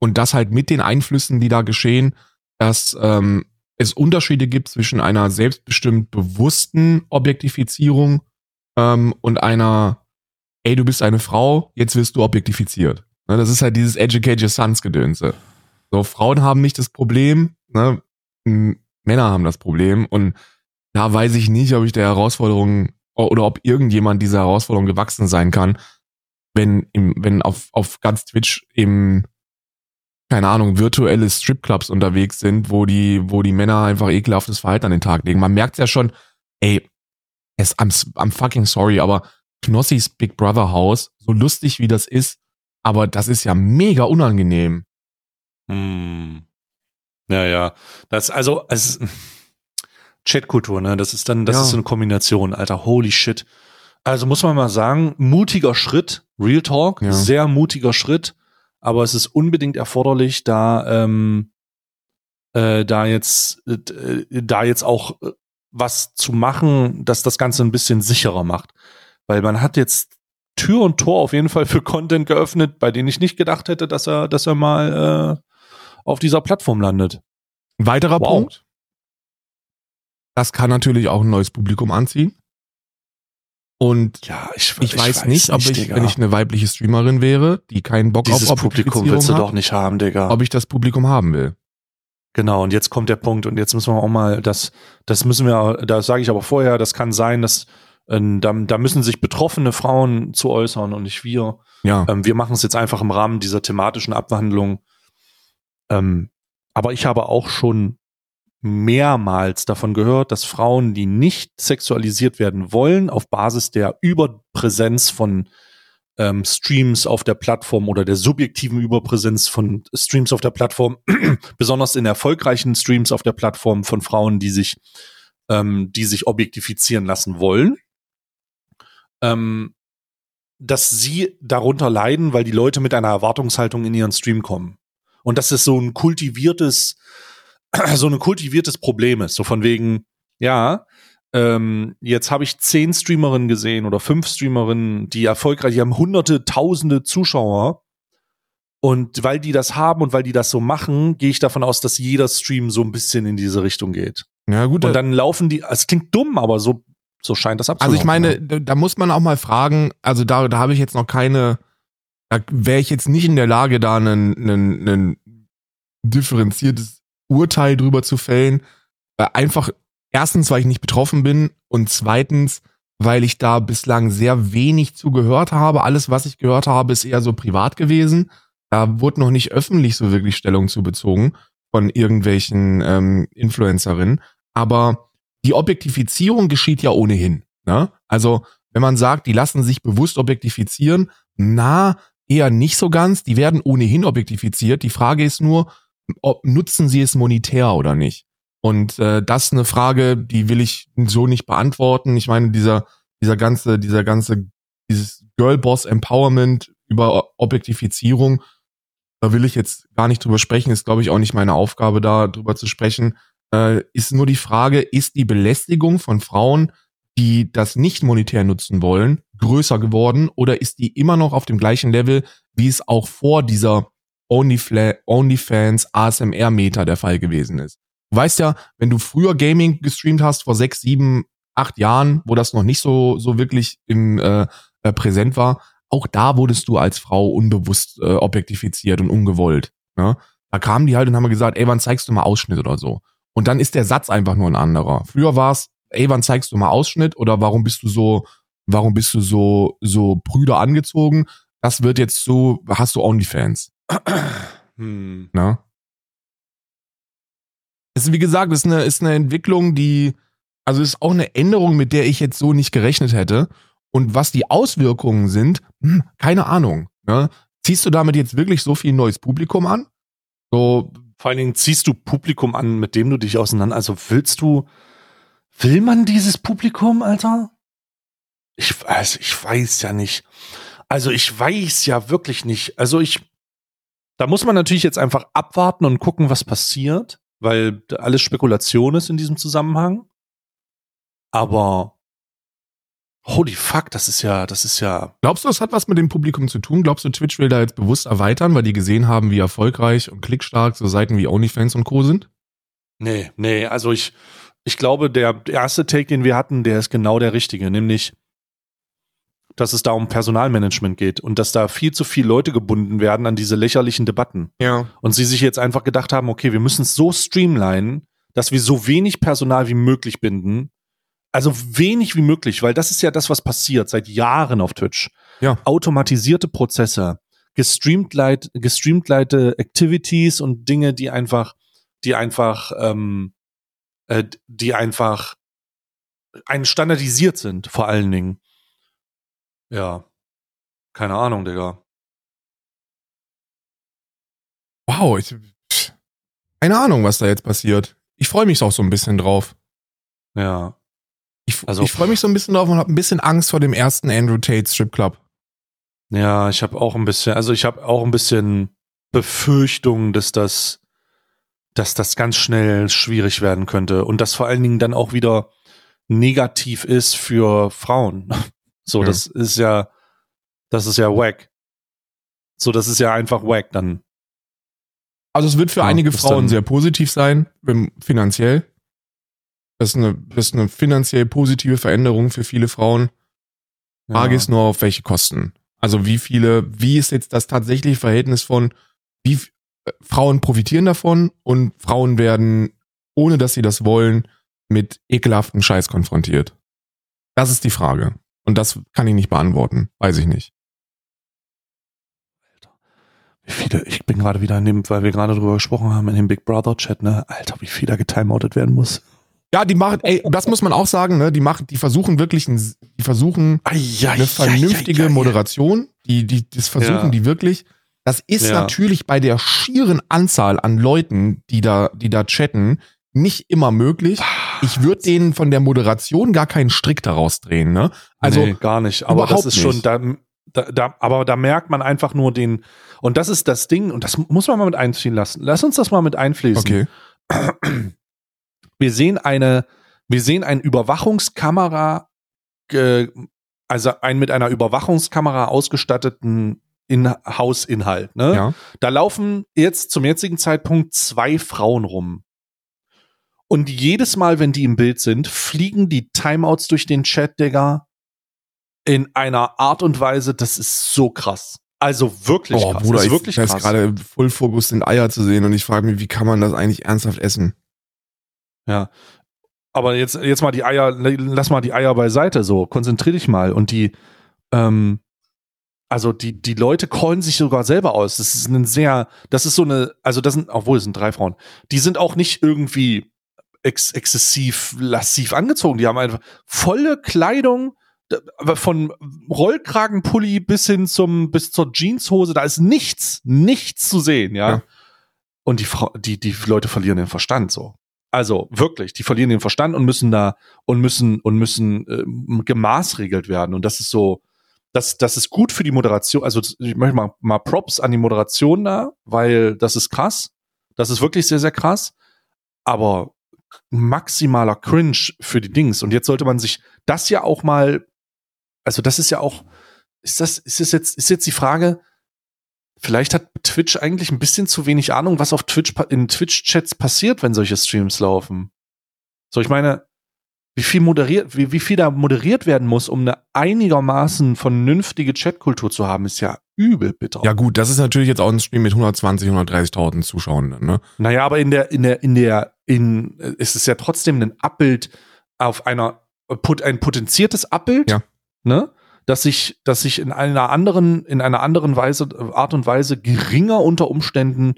und das halt mit den Einflüssen, die da geschehen, dass ähm, es Unterschiede gibt zwischen einer selbstbestimmt bewussten Objektifizierung ähm, und einer, ey, du bist eine Frau, jetzt wirst du objektifiziert. Ne, das ist halt dieses Educate Your Sons Gedönse. So, Frauen haben nicht das Problem, ne, Männer haben das Problem und da weiß ich nicht, ob ich der Herausforderung oder ob irgendjemand dieser Herausforderung gewachsen sein kann, wenn im, wenn auf, auf ganz Twitch im, keine Ahnung, virtuelle Stripclubs unterwegs sind, wo die, wo die Männer einfach ekelhaftes Verhalten an den Tag legen. Man merkt ja schon, ey, es, I'm, I'm fucking sorry, aber Knossis Big Brother House, so lustig wie das ist, aber das ist ja mega unangenehm. Hm. Ja, ja. Das, also, es Chatkultur, ne? Das ist dann, das Ja. ist so eine Kombination, Alter. Holy shit. Also muss man mal sagen, mutiger Schritt, Real Talk, Ja. sehr mutiger Schritt, aber es ist unbedingt erforderlich, da, ähm, äh, da jetzt, äh, da jetzt auch äh, was zu machen, dass das Ganze ein bisschen sicherer macht. Weil man hat jetzt Tür und Tor auf jeden Fall für Content geöffnet, bei denen ich nicht gedacht hätte, dass er, dass er mal äh, auf dieser Plattform landet. Weiterer Wow. Punkt. Das kann natürlich auch ein neues Publikum anziehen. Und Ja, ich, ich, weiß, nicht, ob ich, Digga. wenn ich eine weibliche Streamerin wäre, die keinen Bock dieses auf Publikum willst du hat, doch nicht haben, Digga. ob ich das Publikum haben will. Genau, und jetzt kommt der Punkt und jetzt müssen wir auch mal, das, das müssen wir, das sage ich aber vorher, das kann sein, dass ähm, da, da müssen sich betroffene Frauen zu äußern und nicht wir. Ja. Ähm, wir machen es jetzt einfach im Rahmen dieser thematischen Abwandlung. Ähm, aber ich habe auch schon mehrmals davon gehört, dass Frauen, die nicht sexualisiert werden wollen, auf Basis der Überpräsenz von ähm, Streams auf der Plattform oder der subjektiven Überpräsenz von Streams auf der Plattform, besonders in erfolgreichen Streams auf der Plattform von Frauen, die sich, ähm, die sich objektifizieren lassen wollen, ähm, dass sie darunter leiden, weil die Leute mit einer Erwartungshaltung in ihren Stream kommen. Und dass es so ein kultiviertes, so ein kultiviertes Problem ist. So von wegen, ja, ähm, jetzt habe ich zehn Streamerinnen gesehen oder fünf Streamerinnen, die erfolgreich, die haben hunderte, tausende Zuschauer. Und weil die das haben und weil die das so machen, gehe ich davon aus, dass jeder Stream so ein bisschen in diese Richtung geht. Ja, gut. Und dann laufen die, es klingt dumm, aber so, so scheint das also abzulaufen. ich meine, da, da muss man auch mal fragen, also da, da habe ich jetzt noch keine, da wäre ich jetzt nicht in der Lage, da einen, einen, einen differenziertes Urteil drüber zu fällen. Einfach, erstens, weil ich nicht betroffen bin und zweitens, weil ich da bislang sehr wenig zu gehört habe. Alles, was ich gehört habe, ist eher so privat gewesen. Da wurde noch nicht öffentlich so wirklich Stellung zu bezogen von irgendwelchen ähm, Influencerinnen. Aber die Objektifizierung geschieht ja ohnehin. Ne? Also, wenn man sagt, die lassen sich bewusst objektifizieren, na, eher nicht so ganz. Die werden ohnehin objektifiziert. Die Frage ist nur, ob nutzen sie es monetär oder nicht. Und äh, das ist eine Frage, die will ich so nicht beantworten. Ich meine, dieser, dieser ganze, dieser ganze, dieses Girlboss Empowerment über Objektifizierung, da will ich jetzt gar nicht drüber sprechen, ist glaube ich auch nicht meine Aufgabe, da drüber zu sprechen. Äh, ist nur die Frage, ist die Belästigung von Frauen, die das nicht monetär nutzen wollen, größer geworden oder ist die immer noch auf dem gleichen Level, wie es auch vor dieser Onlyfla- OnlyFans ASMR-Meter der Fall gewesen ist? Du weißt ja, wenn du früher Gaming gestreamt hast, vor sechs, sieben, acht Jahren, wo das noch nicht so, so wirklich im äh, äh, präsent war, auch da wurdest du als Frau unbewusst äh, objektifiziert und ungewollt. Ne? Da kamen die halt und haben gesagt, ey, wann zeigst du mal Ausschnitt oder so. Und dann ist der Satz einfach nur ein anderer. Früher war es, ey, wann zeigst du mal Ausschnitt oder warum bist du so, warum bist du so, so Brüder angezogen? Das wird jetzt so, hast du Onlyfans. Hm. Es ist, wie gesagt, ist eine, ist eine Entwicklung, die, also ist auch eine Änderung, mit der ich jetzt so nicht gerechnet hätte. Und was die Auswirkungen sind, hm, keine Ahnung. Ne? Ziehst du damit jetzt wirklich so viel neues Publikum an? So, vor allen Dingen ziehst du Publikum an, mit dem du dich auseinander. Also willst du, will man dieses Publikum, Alter? Ich weiß, ich weiß ja nicht. Also ich weiß ja wirklich nicht. Also ich, da muss man natürlich jetzt einfach abwarten und gucken, was passiert, weil alles Spekulation ist in diesem Zusammenhang. Aber Holy fuck, das ist ja, das ist ja. Glaubst du, das hat was mit dem Publikum zu tun? Glaubst du, Twitch will da jetzt bewusst erweitern, weil die gesehen haben, wie erfolgreich und klickstark so Seiten wie OnlyFans und Co. sind? Nee, nee, also ich, ich glaube, der erste Take, den wir hatten, der ist genau der richtige, nämlich, dass es da um Personalmanagement geht und dass da viel zu viele Leute gebunden werden an diese lächerlichen Debatten. Ja. Und sie sich jetzt einfach gedacht haben, okay, wir müssen es so streamlinen, dass wir so wenig Personal wie möglich binden, also wenig wie möglich, weil das ist ja das, was passiert seit Jahren auf Twitch. Ja. Automatisierte Prozesse, gestreamtleite, gestreamtleite Activities und Dinge, die einfach, die einfach, ähm, äh, die einfach ein standardisiert sind, vor allen Dingen. Ja. Keine Ahnung, Digga. Wow, ich, keine Ahnung, was da jetzt passiert. Ich freue mich auch so ein bisschen drauf. Ja. Ich, also, ich freue mich so ein bisschen drauf und habe ein bisschen Angst vor dem ersten Andrew Tate Strip Club. Ja, ich habe auch ein bisschen, also ich habe auch ein bisschen Befürchtung, dass das, dass das ganz schnell schwierig werden könnte und das vor allen Dingen dann auch wieder negativ ist für Frauen. So, ja. das ist ja, das ist ja wack. So, das ist ja einfach wack dann. Also es wird für ja, einige Frauen sehr positiv sein, finanziell. Das ist eine, das ist eine finanziell positive Veränderung für viele Frauen. Frage ja. ist nur, auf welche Kosten. Also wie viele, wie ist jetzt das tatsächliche Verhältnis von, wie äh, Frauen profitieren davon und Frauen werden, ohne dass sie das wollen, mit ekelhaftem Scheiß konfrontiert? Das ist die Frage. Und das kann ich nicht beantworten. Weiß ich nicht. Alter. Wie viele, ich bin gerade wieder in dem, weil wir gerade drüber gesprochen haben, in dem Big Brother Chat, ne? Alter, wie viel da getimeoutet werden muss. Ja, die machen, ey, das muss man auch sagen, ne? Die machen, die versuchen wirklich, ein, die versuchen ja, eine vernünftige ja, Moderation. Die, die, das versuchen die wirklich. Das ist natürlich bei der schieren Anzahl an Leuten, die da, die da chatten, nicht immer möglich. Ich würde denen von der Moderation gar keinen Strick daraus drehen, ne? Also nee, gar nicht. Aber das ist schon da, da, da, aber da merkt man einfach nur den. Und das ist das Ding. Und das muss man mal mit einziehen lassen. Lass uns das mal mit einfließen. Okay. Wir sehen eine, wir sehen ein Überwachungskamera, äh, also ein mit einer Überwachungskamera ausgestatteten In-Haus-Inhalt. Ne? Ja. Da laufen jetzt zum jetzigen Zeitpunkt zwei Frauen rum. Und jedes Mal, wenn die im Bild sind, fliegen die Timeouts durch den Chat, Digga, in einer Art und Weise, das ist so krass. Also wirklich oh, krass. Bruder, das ist wirklich ich, krass. ist gerade Full Focus in Eier zu sehen und ich frage mich, wie kann man das eigentlich ernsthaft essen? Ja. Aber jetzt, jetzt mal die Eier, lass mal die Eier beiseite, so, konzentrier dich mal. Und die, ähm, also die, die Leute callen sich sogar selber aus. Das ist ein sehr, das ist so eine, also das sind, obwohl es sind drei Frauen, die sind auch nicht irgendwie ex exzessiv lassiv angezogen. Die haben einfach volle Kleidung, von Rollkragenpulli bis hin zum, bis zur Jeanshose, da ist nichts, nichts zu sehen, ja. ja. Und die Frau, die, die Leute verlieren den Verstand so. Also wirklich, die verlieren den Verstand und müssen da und müssen und müssen äh, gemaßregelt werden. Und das ist so, das, das ist gut für die Moderation. Also ich möchte mal, mal Props an die Moderation da, weil das ist krass. Das ist wirklich sehr, sehr krass. Aber maximaler Cringe für die Dings. Und jetzt sollte man sich das ja auch mal, also das ist ja auch, ist das, ist das jetzt, ist jetzt die Frage, vielleicht hat Twitch eigentlich ein bisschen zu wenig Ahnung, was auf Twitch in Twitch-Chats passiert, wenn solche Streams laufen. So, ich meine, wie viel moderiert, wie, wie viel da moderiert werden muss, um eine einigermaßen vernünftige Chatkultur zu haben, ist ja übel bitter. Ja gut, das ist natürlich jetzt auch ein Stream mit 120, 130.000 Zuschauern, ne? Naja, aber in der, in der, in der, in, es ist ja trotzdem ein Abbild auf einer, ein potenziertes Abbild, ja. ne? dass sich, dass sich in einer anderen, in einer anderen Weise, Art und Weise geringer unter Umständen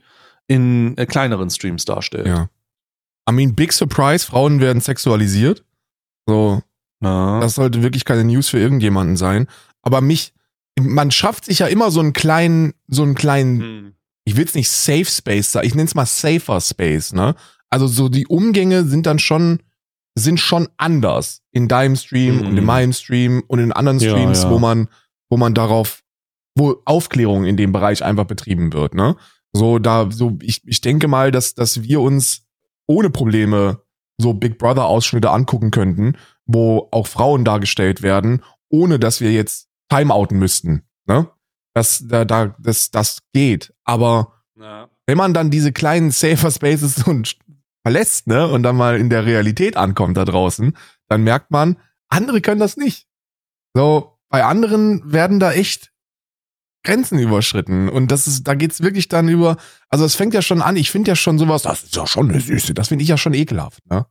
in äh, kleineren Streams darstellt. Ja. I mean, big surprise, Frauen werden sexualisiert. So. Na. Das sollte wirklich keine News für irgendjemanden sein. Aber mich, man schafft sich ja immer so einen kleinen, so einen kleinen, hm. ich will es nicht Safe Space sagen, ich nenne es mal Safer Space, ne? Also so die Umgänge sind dann schon, sind schon anders in deinem Stream mhm. und in meinem Stream und in anderen Streams, ja, ja. wo man, wo man darauf, wo Aufklärung in dem Bereich einfach betrieben wird, ne? So, da, so, ich, ich denke mal, dass, dass wir uns ohne Probleme so Big Brother Ausschnitte angucken könnten, wo auch Frauen dargestellt werden, ohne dass wir jetzt timeouten müssten, ne? Das, da, da, das, das geht. Aber ja. wenn man dann diese kleinen Safer Spaces und verlässt, ne, und dann mal in der Realität ankommt da draußen, dann merkt man, andere können das nicht. So, bei anderen werden da echt Grenzen überschritten. Und das ist, da geht's wirklich dann über, also es fängt ja schon an, ich finde ja schon sowas, das ist ja schon eine Süße, das finde ich ja schon ekelhaft, ne?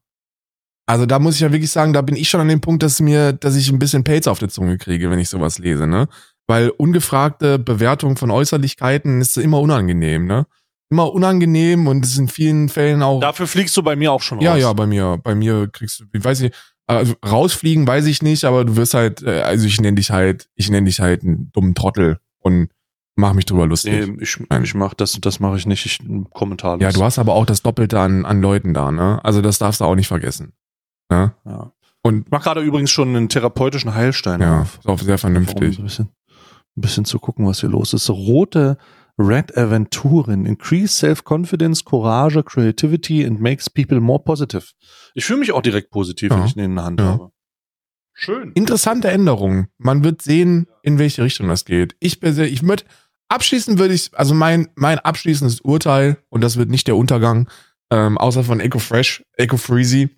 Also da muss ich ja wirklich sagen, da bin ich schon an dem Punkt, dass mir, dass ich ein bisschen Pelz auf der Zunge kriege, wenn ich sowas lese, ne? Weil ungefragte Bewertung von Äußerlichkeiten ist immer unangenehm, ne? immer unangenehm und es ist in vielen Fällen auch. Dafür fliegst du bei mir auch schon raus. Ja, ja, bei mir. Bei mir kriegst du, ich weiß nicht, also rausfliegen weiß ich nicht, aber du wirst halt, äh, also ich nenne dich halt, ich nenne dich halt einen dummen Trottel und mach mich drüber lustig. Nee, ich, ich mach das, das mache ich nicht, ich kommentarlos. Ja, du hast aber auch das Doppelte an, an Leuten da, ne? Also das darfst du auch nicht vergessen. Ne? Ja. Und mach gerade übrigens schon einen therapeutischen Heilstein ja, auf. Ist auch sehr vernünftig. Um ein bisschen, ein bisschen zu gucken, was hier los ist. Rote Red Aventurin. Increase Self-Confidence, Courage, Creativity and makes people more positive. Ich fühle mich auch direkt positiv, ja. wenn ich ihn in der Hand ja. habe. Schön. Interessante Änderung. Man wird sehen, in welche Richtung das geht. Ich persönlich, ich würde, abschließend würde ich, also mein, mein abschließendes Urteil, und das wird nicht der Untergang, ähm, außer von Eco Fresh, Eco Freezy.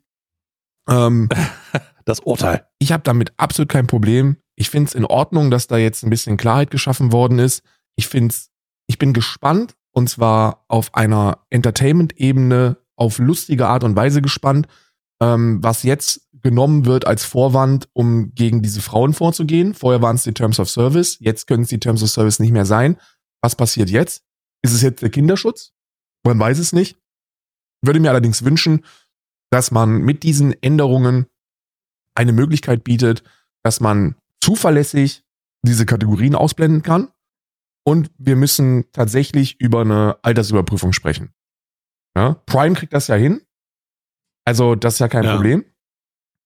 Ähm, das Urteil. Ich habe damit absolut kein Problem. Ich finde es in Ordnung, dass da jetzt ein bisschen Klarheit geschaffen worden ist. Ich finde es ich bin gespannt und zwar auf einer Entertainment-Ebene auf lustige Art und Weise gespannt, ähm, was jetzt genommen wird als Vorwand, um gegen diese Frauen vorzugehen. Vorher waren es die Terms of Service, jetzt können es die Terms of Service nicht mehr sein. Was passiert jetzt? Ist es jetzt der Kinderschutz? Man weiß es nicht. Würde mir allerdings wünschen, dass man mit diesen Änderungen eine Möglichkeit bietet, dass man zuverlässig diese Kategorien ausblenden kann und wir müssen tatsächlich über eine Altersüberprüfung sprechen. Ja? Prime kriegt das ja hin. Also das ist ja kein ja. Problem.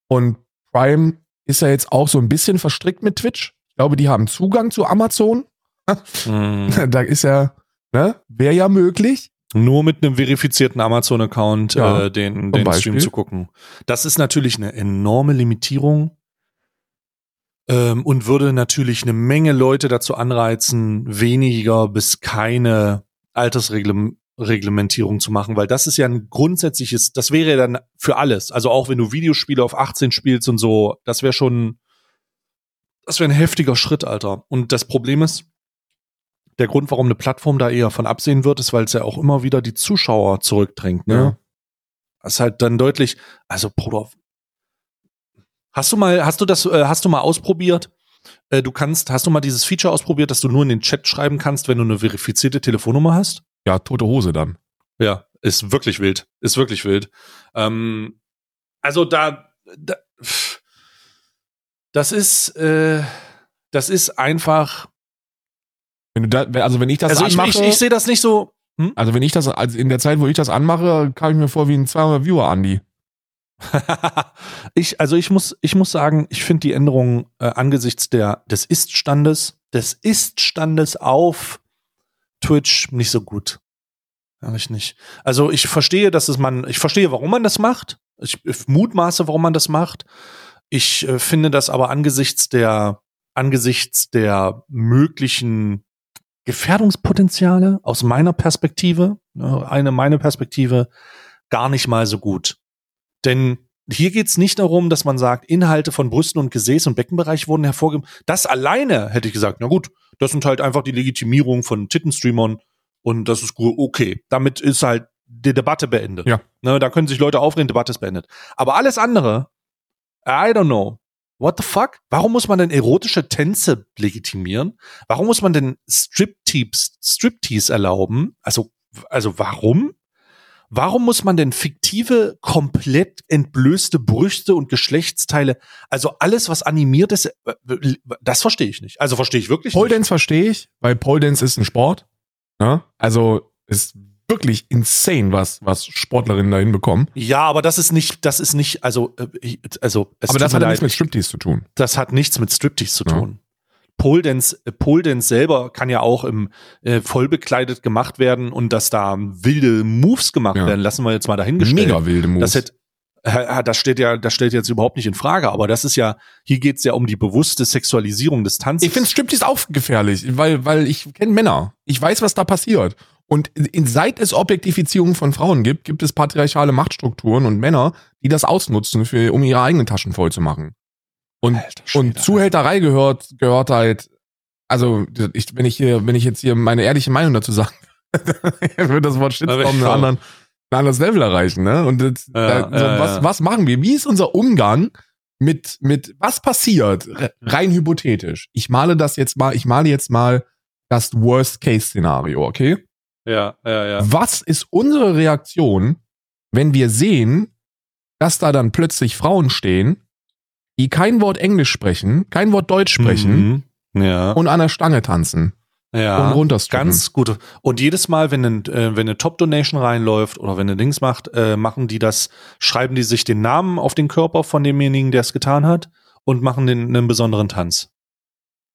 Und Prime ist ja jetzt auch so ein bisschen verstrickt mit Twitch. Ich glaube, die haben Zugang zu Amazon. mhm. Da ist ja, ne, wäre ja möglich. Nur mit einem verifizierten Amazon-Account ja, äh, den, den Stream zu gucken. Das ist natürlich eine enorme Limitierung ähm, und würde natürlich eine Menge Leute dazu anreizen, weniger bis keine Altersreglementierung zu machen, weil das ist ja ein grundsätzliches, das wäre ja dann für alles. Also auch wenn du Videospiele auf 18 spielst und so, das wäre schon, das wäre ein heftiger Schritt, Alter. Und das Problem ist, der Grund, warum eine Plattform da eher von absehen wird, ist, weil es ja auch immer wieder die Zuschauer zurückdrängt, ne? Ja. Das ist halt dann deutlich, also Bruder, Hast du mal, hast du das, äh, hast du mal ausprobiert? Äh, du kannst, hast du mal dieses Feature ausprobiert, dass du nur in den Chat schreiben kannst, wenn du eine verifizierte Telefonnummer hast? Ja, tote Hose dann. Ja, ist wirklich wild. Ist wirklich wild. Ähm, also da, da das ist, äh, das ist einfach. Wenn du da, also wenn ich das also anmache, ich, ich, ich sehe das nicht so. Hm? Also wenn ich das, also in der Zeit, wo ich das anmache, kam ich mir vor wie ein 200 Viewer Andi. ich, also ich muss, ich muss sagen, ich finde die Änderung äh, angesichts der, des Ist-Standes, des Ist-Standes auf Twitch nicht so gut. Ehrlich nicht. Also ich verstehe, dass es man, ich verstehe, warum man das macht. Ich mutmaße, warum man das macht. Ich äh, finde das aber angesichts der, angesichts der möglichen Gefährdungspotenziale aus meiner Perspektive, ne, eine meine Perspektive, gar nicht mal so gut. Denn hier geht's nicht darum, dass man sagt, Inhalte von Brüsten und Gesäß und Beckenbereich wurden hervorgegeben. Das alleine hätte ich gesagt, na gut, das sind halt einfach die Legitimierung von Tittenstreamern und das ist gut, okay. Damit ist halt die Debatte beendet. Ja. Ne, da können sich Leute aufregen, Debatte ist beendet. Aber alles andere, I don't know. What the fuck? Warum muss man denn erotische Tänze legitimieren? Warum muss man denn Striptease, Striptease erlauben? Also, also warum? Warum muss man denn fiktive, komplett entblößte Brüste und Geschlechtsteile, also alles, was animiert ist, das verstehe ich nicht. Also verstehe ich wirklich Pole nicht. Dance verstehe ich, weil Pole Dance ist ein Sport. Ja? Also ist wirklich insane, was, was Sportlerinnen da hinbekommen. Ja, aber das ist nicht, das ist nicht, also, äh, also, es Aber das hat leid. nichts mit Striptease zu tun. das hat nichts mit Striptease zu Ja. tun. Pole Dance, äh, Pole Dance selber kann ja auch im äh, vollbekleidet gemacht werden und dass da wilde Moves gemacht Ja. werden, lassen wir jetzt mal dahingestellt. Mega wilde Moves. Das hätte äh, das steht ja, das stellt jetzt überhaupt nicht in Frage, aber das ist ja, hier geht's ja um die bewusste Sexualisierung des Tanzes. Ich finde Striptease auch gefährlich, weil, weil ich kenne Männer. Ich weiß, was da passiert. Und seit es Objektifizierung von Frauen gibt, gibt es patriarchale Machtstrukturen und Männer, die das ausnutzen, für, um ihre eigenen Taschen voll zu machen. Und, Alter und Zuhälterei gehört, gehört halt, also ich, wenn ich hier, wenn ich jetzt hier meine ehrliche Meinung dazu sage, würde das Wort Shitstorm einen schau. anderen, ein anderes Level erreichen, ne? Und das, Ja, da, so, ja, was, ja. was machen wir? Wie ist unser Umgang mit, mit, was passiert? Re- Rein hypothetisch. Ich male das jetzt mal, ich male jetzt mal das Worst-Case-Szenario, okay? Ja, ja, ja. Was ist unsere Reaktion, wenn wir sehen, dass da dann plötzlich Frauen stehen, die kein Wort Englisch sprechen, kein Wort Deutsch sprechen Mhm. Ja. und an der Stange tanzen ja. und runterstrippen? Ganz gut. Und jedes Mal, wenn, ein, äh, wenn eine Top-Donation reinläuft oder wenn eine Dings macht, äh, machen die das, schreiben die sich den Namen auf den Körper von demjenigen, der es getan hat und machen den einen besonderen Tanz.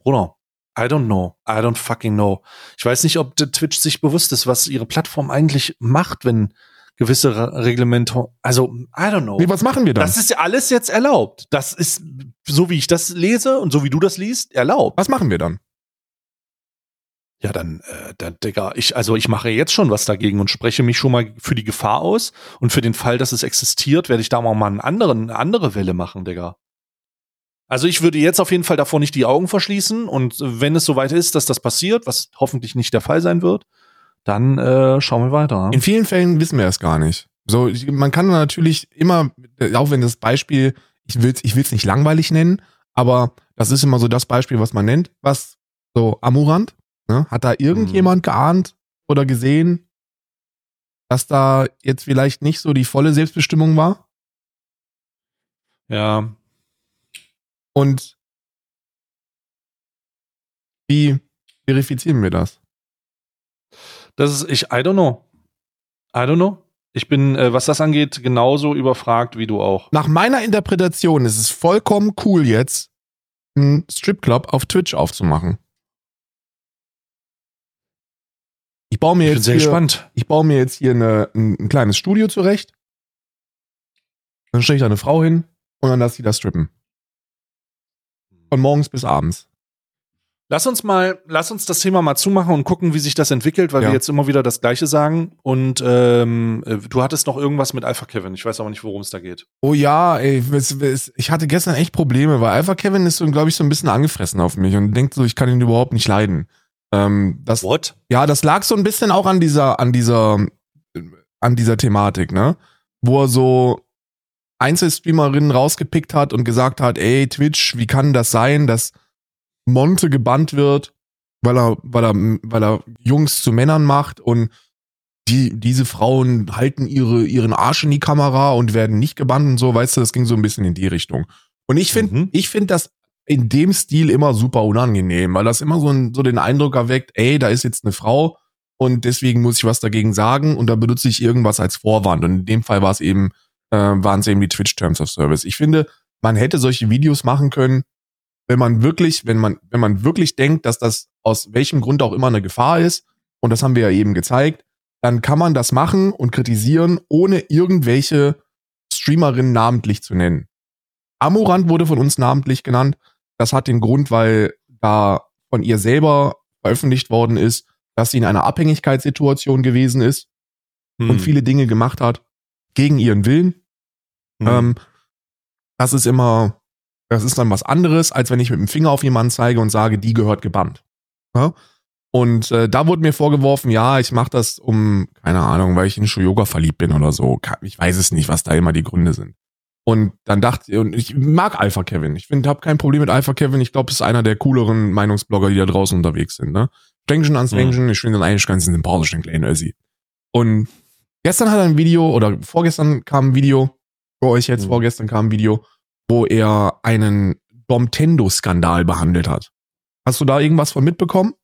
Bruder, I don't know. I don't fucking know. Ich weiß nicht, ob Twitch sich bewusst ist, was ihre Plattform eigentlich macht, wenn gewisse Re- Reglemente, also I don't know. Nee, was machen wir dann? Das ist ja alles jetzt erlaubt. Das ist, so wie ich das lese und so wie du das liest, erlaubt. was machen wir dann? Ja, dann, äh, dann, Digga, ich, also ich mache jetzt schon was dagegen und spreche mich schon mal für die Gefahr aus. Und für den Fall, dass es existiert, werde ich da mal einen anderen, eine andere Welle machen, Digga. Also ich würde jetzt auf jeden Fall davor nicht die Augen verschließen. Und wenn es soweit ist, dass das passiert, was hoffentlich nicht der Fall sein wird, dann äh, schauen wir weiter. In vielen Fällen wissen wir es gar nicht. So, man kann natürlich immer, äh, auch wenn das Beispiel, ich will es ich will's nicht langweilig nennen, aber das ist immer so das Beispiel, was man nennt, was so Amurant, ne? hat da irgendjemand geahnt oder gesehen, dass da jetzt vielleicht nicht so die volle Selbstbestimmung war? Ja, Und wie verifizieren wir das? das ist, ich, I don't know. I don't know. Ich bin, äh, was das angeht, genauso überfragt wie du auch. Nach meiner Interpretation ist es vollkommen cool jetzt, einen Stripclub auf Twitch aufzumachen. Ich baue mir Ich bin jetzt sehr hier, gespannt. ich baue mir jetzt hier eine, ein, ein kleines Studio zurecht. Dann stelle ich da eine Frau hin und dann lasse ich da strippen. Von morgens bis abends. Lass uns mal, lass uns das Thema mal zumachen und gucken, wie sich das entwickelt, weil Ja. wir jetzt immer wieder das Gleiche sagen. Und ähm, äh, du hattest noch irgendwas mit Alpha Kevin. Ich weiß aber nicht, worum es da geht. Oh ja, ey, ich hatte gestern echt Probleme, weil Alpha Kevin ist so, glaube ich, so ein bisschen angefressen auf mich und denkt so, ich kann ihn überhaupt nicht leiden. Ähm, das, What? Ja, das lag so ein bisschen auch an dieser, an dieser, an dieser Thematik, ne? Wo er so Einzelstreamerinnen rausgepickt hat und gesagt hat, ey, Twitch, wie kann das sein, dass Monte gebannt wird, weil er, weil er, weil er Jungs zu Männern macht und die, diese Frauen halten ihre, ihren Arsch in die Kamera und werden nicht gebannt und so, weißt du, das ging so ein bisschen in die Richtung. Und ich finde, Mhm. ich finde das in dem Stil immer super unangenehm, weil das immer so, ein, so den Eindruck erweckt, ey, da ist jetzt eine Frau und deswegen muss ich was dagegen sagen und da benutze ich irgendwas als Vorwand. Und in dem Fall war es eben, äh, waren es eben die Twitch Terms of Service. Ich finde, man hätte solche Videos machen können, wenn man wirklich, wenn man, wenn man wirklich denkt, dass das aus welchem Grund auch immer eine Gefahr ist, und das haben wir ja eben gezeigt, dann kann man das machen und kritisieren, ohne irgendwelche Streamerinnen namentlich zu nennen. Amorant wurde von uns namentlich genannt. Das hat den Grund, weil da von ihr selber veröffentlicht worden ist, dass sie in einer Abhängigkeitssituation gewesen ist Hm. und viele Dinge gemacht hat gegen ihren Willen. Hm. Ähm, das ist immer, das ist dann was anderes, als wenn ich mit dem Finger auf jemanden zeige und sage, die gehört gebannt. Ja? Und äh, da wurde mir vorgeworfen, ja, ich mache das um, keine Ahnung, weil ich in Shoyoga verliebt bin oder so. Ich weiß es nicht, was da immer die Gründe sind. Und dann dachte und ich mag Alpha Kevin. Ich finde, habe kein Problem mit Alpha Kevin. Ich glaube, es ist einer der cooleren Meinungsblogger, die da draußen unterwegs sind. Ne? Denken an Svengen, ich finde ihn eigentlich ganz sympathisch, den kleinen Össi. Und gestern hat er ein Video, oder vorgestern kam ein Video, für euch jetzt Mhm. vorgestern kam ein Video, wo er einen Domtendo-Skandal behandelt hat. Hast du da irgendwas von mitbekommen?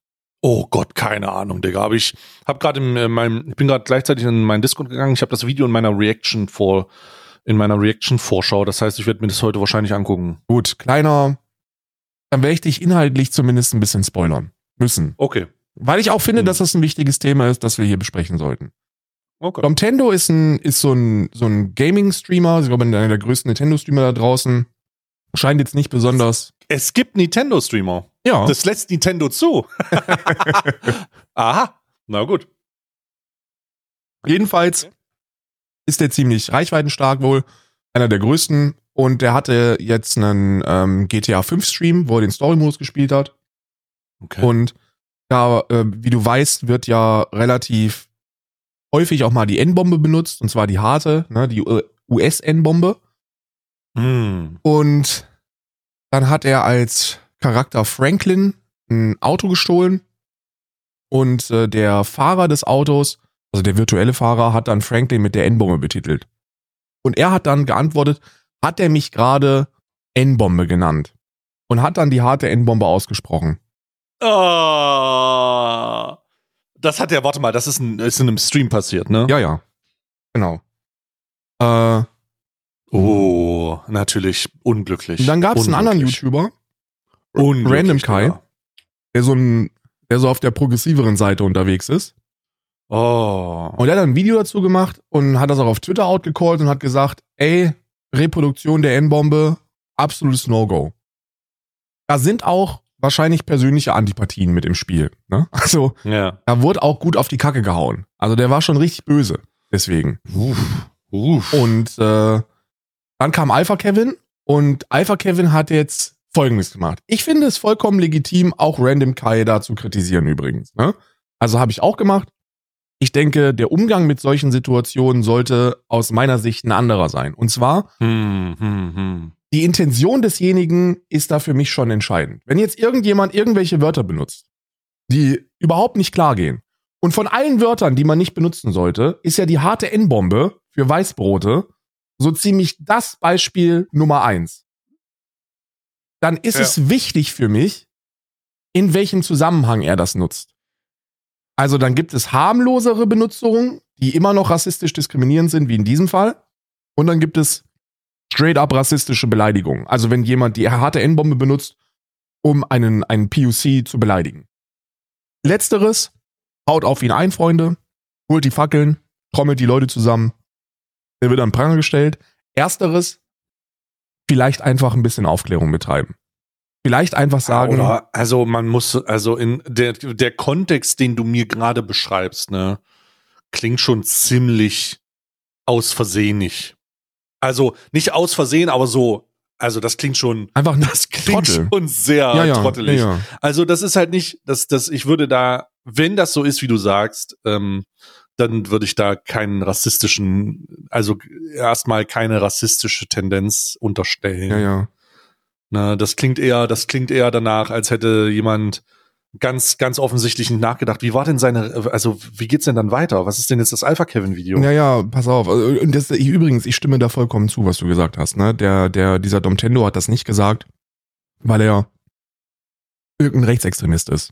Oh Gott, keine Ahnung, Digga. Aber ich habe gerade in äh, meinem, ich bin gerade gleichzeitig in meinen Discord gegangen. Ich habe das Video in meiner Reaction vor, in meiner Reaction-Vorschau. Das heißt, ich werde mir das heute wahrscheinlich angucken. Gut, kleiner, dann werde ich dich inhaltlich zumindest ein bisschen spoilern müssen. Okay. Weil ich auch finde, Mhm. dass das ein wichtiges Thema ist, das wir hier besprechen sollten. Okay. Domtendo ist ein, ist so ein, so ein Gaming-Streamer, ich glaube, einer der größten Nintendo-Streamer da draußen. Scheint jetzt nicht besonders. Es gibt Nintendo-Streamer. Ja. Das lässt Nintendo zu. Aha. Na gut. Jedenfalls ist der ziemlich reichweitenstark wohl, einer der größten. Und der hatte jetzt einen ähm, GTA 5 Stream, wo er den Story-Modus gespielt hat. Okay. Und da, äh, wie du weißt, wird ja relativ häufig auch mal die N-Bombe benutzt, und zwar die harte, ne, die US-N-Bombe. Hm. Und dann hat er als Charakter Franklin ein Auto gestohlen. Und äh, der Fahrer des Autos, also der virtuelle Fahrer, hat dann Franklin mit der N-Bombe betitelt. Und er hat dann geantwortet, hat er mich gerade N-Bombe genannt. Und hat dann die harte N-Bombe ausgesprochen. Ah. Das hat ja, warte mal, das ist, ein, ist in einem Stream passiert, ne? Ja, ja. Genau. Äh, Oh, natürlich unglücklich. und dann gab es einen anderen. YouTuber, Random Kai. Digga. der so, ein, der so auf der progressiveren Seite unterwegs ist. Oh. Und er hat ein Video dazu gemacht und hat das auch auf Twitter outgecallt und hat gesagt, ey, Reproduktion der N-Bombe, absolutes No-Go. Da sind auch wahrscheinlich persönliche Antipathien mit im Spiel. Ne? Also Ja. da wurde auch gut auf die Kacke gehauen. Also der war schon richtig böse. Deswegen. Uff. Uff. Und äh, dann kam Alpha Kevin und Alpha Kevin hat jetzt Folgendes gemacht. Ich finde es vollkommen legitim, auch Random Kai da zu kritisieren übrigens. Ne? Also habe ich auch gemacht. Ich denke, der Umgang mit solchen Situationen sollte aus meiner Sicht ein anderer sein. Und zwar, Hm, hm, hm. Die Intention desjenigen ist da für mich schon entscheidend. Wenn jetzt irgendjemand irgendwelche Wörter benutzt, die überhaupt nicht klar gehen, und von allen Wörtern, die man nicht benutzen sollte, ist ja die harte N-Bombe für Weißbrote so ziemlich das Beispiel Nummer eins. Dann ist Ja. es wichtig für mich, in welchem Zusammenhang er das nutzt. Also dann gibt es harmlosere Benutzungen, die immer noch rassistisch diskriminierend sind, wie in diesem Fall. Und dann gibt es straight up rassistische Beleidigungen. Also wenn jemand die harte N-Bombe benutzt, um einen, einen PUC zu beleidigen. Letzteres, haut auf ihn ein, Freunde, holt die Fackeln, trommelt die Leute zusammen, der wird an Pranger gestellt. Ersteres, vielleicht einfach ein bisschen Aufklärung betreiben. Vielleicht einfach sagen, Oder, also man muss, also in der, der Kontext, den du mir gerade beschreibst, ne, klingt schon ziemlich aus Versehenig. Also nicht aus Versehen, aber so, also das klingt schon, einfach ein das klingt Trottel. schon sehr ja, ja, trottelig. Ja. Also das ist halt nicht, dass das, ich würde da, wenn das so ist, wie du sagst, ähm, dann würde ich da keinen rassistischen, also erstmal keine rassistische Tendenz unterstellen. ja, ja. Na, das klingt eher, das klingt eher danach, als hätte jemand ganz, ganz offensichtlich nicht nachgedacht. Wie war denn seine, also wie geht's denn dann weiter? Was ist denn jetzt das Alpha Kevin Video? Ja, ja, pass auf. Also, Und das, ich, übrigens, ich stimme da vollkommen zu, was du gesagt hast. Ne? Der, der, dieser Domtendo hat das nicht gesagt, weil er irgendein Rechtsextremist ist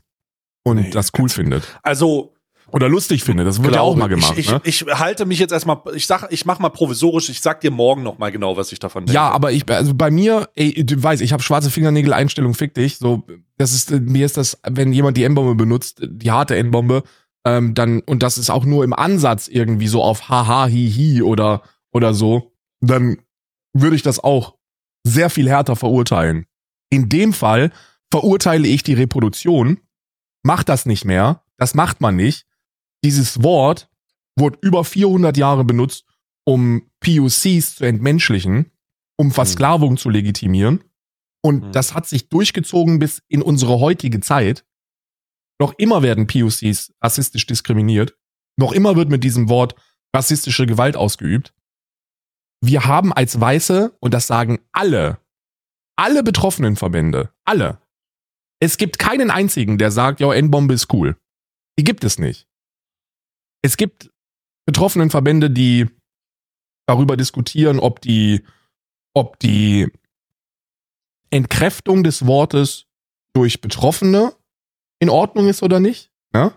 und Nee, das cool findet. Also Oder lustig findet. Das wird ja auch mal gemacht. Ich, ne? ich, ich halte mich jetzt erstmal, ich sag, ich mach mal provisorisch, ich sag dir morgen noch mal genau, was ich davon denke. Ja, aber ich, also bei mir, ey, du weißt, ich habe schwarze Fingernägel, Einstellung, fick dich. So, das ist, äh, mir ist das, wenn jemand die N-Bombe benutzt, die harte N-Bombe, ähm, dann, und das ist auch nur im Ansatz irgendwie so auf haha, hi, hi oder, oder so, dann würde ich das auch sehr viel härter verurteilen. In dem Fall verurteile ich die Reproduktion, macht das nicht mehr. Das macht man nicht. Dieses Wort wurde über 400 Jahre benutzt, um POCs zu entmenschlichen, um Versklavung mhm. zu legitimieren. Und mhm. das hat sich durchgezogen bis in unsere heutige Zeit. Noch immer werden POCs rassistisch diskriminiert. Noch immer wird mit diesem Wort rassistische Gewalt ausgeübt. Wir haben als Weiße, und das sagen alle, alle betroffenen Verbände, alle. Es gibt keinen einzigen, der sagt, ja, N-Bombe ist cool. Die gibt es nicht. Es gibt betroffenen Verbände, die darüber diskutieren, ob die, ob die Entkräftung des Wortes durch Betroffene in Ordnung ist oder nicht. Ne?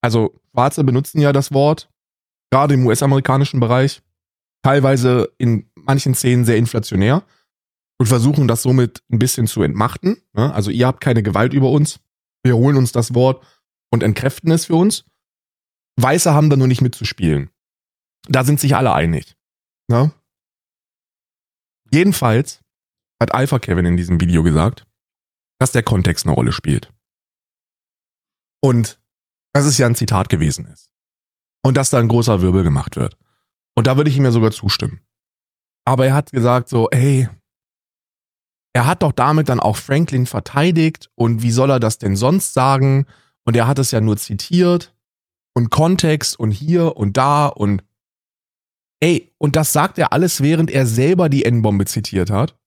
Also Schwarze benutzen ja das Wort, gerade im US-amerikanischen Bereich, teilweise in manchen Szenen sehr inflationär und versuchen das somit ein bisschen zu entmachten. Ne? Also ihr habt keine Gewalt über uns, wir holen uns das Wort und entkräften es für uns. Weiße haben da nur nicht mitzuspielen. Da sind sich alle einig. Ne? Jedenfalls hat Alpha Kevin in diesem Video gesagt, dass der Kontext eine Rolle spielt. Und dass es ja ein Zitat gewesen ist. Und dass da ein großer Wirbel gemacht wird. Und da würde ich ihm ja sogar zustimmen. Aber er hat gesagt so, ey, er hat doch damit dann auch Franklin verteidigt und wie soll er das denn sonst sagen? Und er hat es ja nur zitiert und Kontext und hier und da und ey, und das sagt er alles, während er selber die N-Bombe zitiert hat,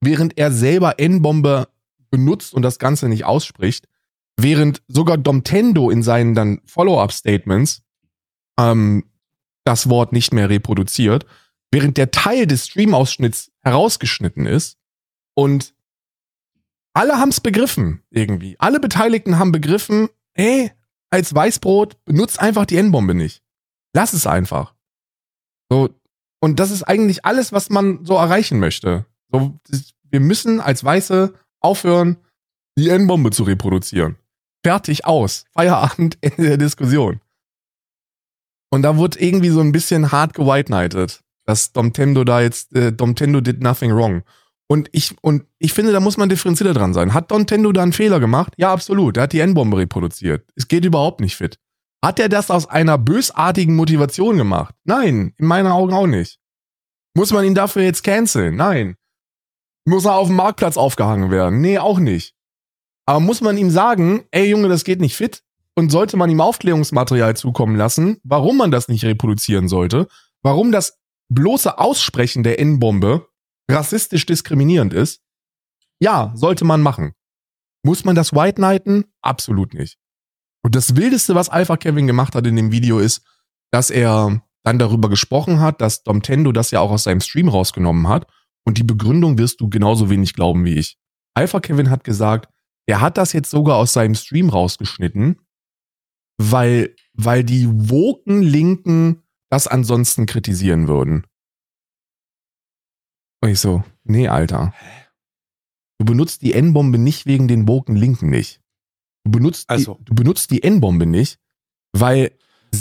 während er selber N-Bombe benutzt und das Ganze nicht ausspricht, während sogar Domtendo in seinen dann Follow-up-Statements ähm, das Wort nicht mehr reproduziert, während der Teil des Stream-Ausschnitts herausgeschnitten ist. Und alle haben es begriffen irgendwie. Alle Beteiligten haben begriffen, ey, als Weißbrot benutzt einfach die N-Bombe nicht. Lass es einfach. So, und das ist eigentlich alles, was man so erreichen möchte. So, wir müssen als Weiße aufhören, die N-Bombe zu reproduzieren. Fertig aus. Feierabend, Ende der Diskussion. Und da wurde irgendwie so ein bisschen hart gewhite nighted dass Domtendo da jetzt, äh, Domtendo did nothing wrong. Und ich, und ich finde, da muss man differenzierter dran sein. Hat Domtendo da einen Fehler gemacht? Ja, absolut. Er hat die N-Bombe reproduziert. Es geht überhaupt nicht fit. Hat er das aus einer bösartigen Motivation gemacht? Nein, in meinen Augen auch nicht. Muss man ihn dafür jetzt canceln? Nein. Muss er auf dem Marktplatz aufgehangen werden? Nee, auch nicht. Aber muss man ihm sagen, ey Junge, das geht nicht fit? Und sollte man ihm Aufklärungsmaterial zukommen lassen, warum man das nicht reproduzieren sollte, warum das bloße Aussprechen der N-Bombe rassistisch diskriminierend ist? Ja, sollte man machen. Muss man das White Knighten? Absolut nicht. Und das Wildeste, was Alpha Kevin gemacht hat in dem Video, ist, dass er dann darüber gesprochen hat, dass Domtendo das ja auch aus seinem Stream rausgenommen hat. Und die Begründung wirst du genauso wenig glauben wie ich. Alpha Kevin hat gesagt, er hat das jetzt sogar aus seinem Stream rausgeschnitten, weil, weil die woken Linken das ansonsten kritisieren würden. Und ich so, nee, Alter. Du benutzt die N-Bombe nicht wegen den woken Linken nicht. Du benutzt, also. die, du benutzt die N-Bombe nicht, weil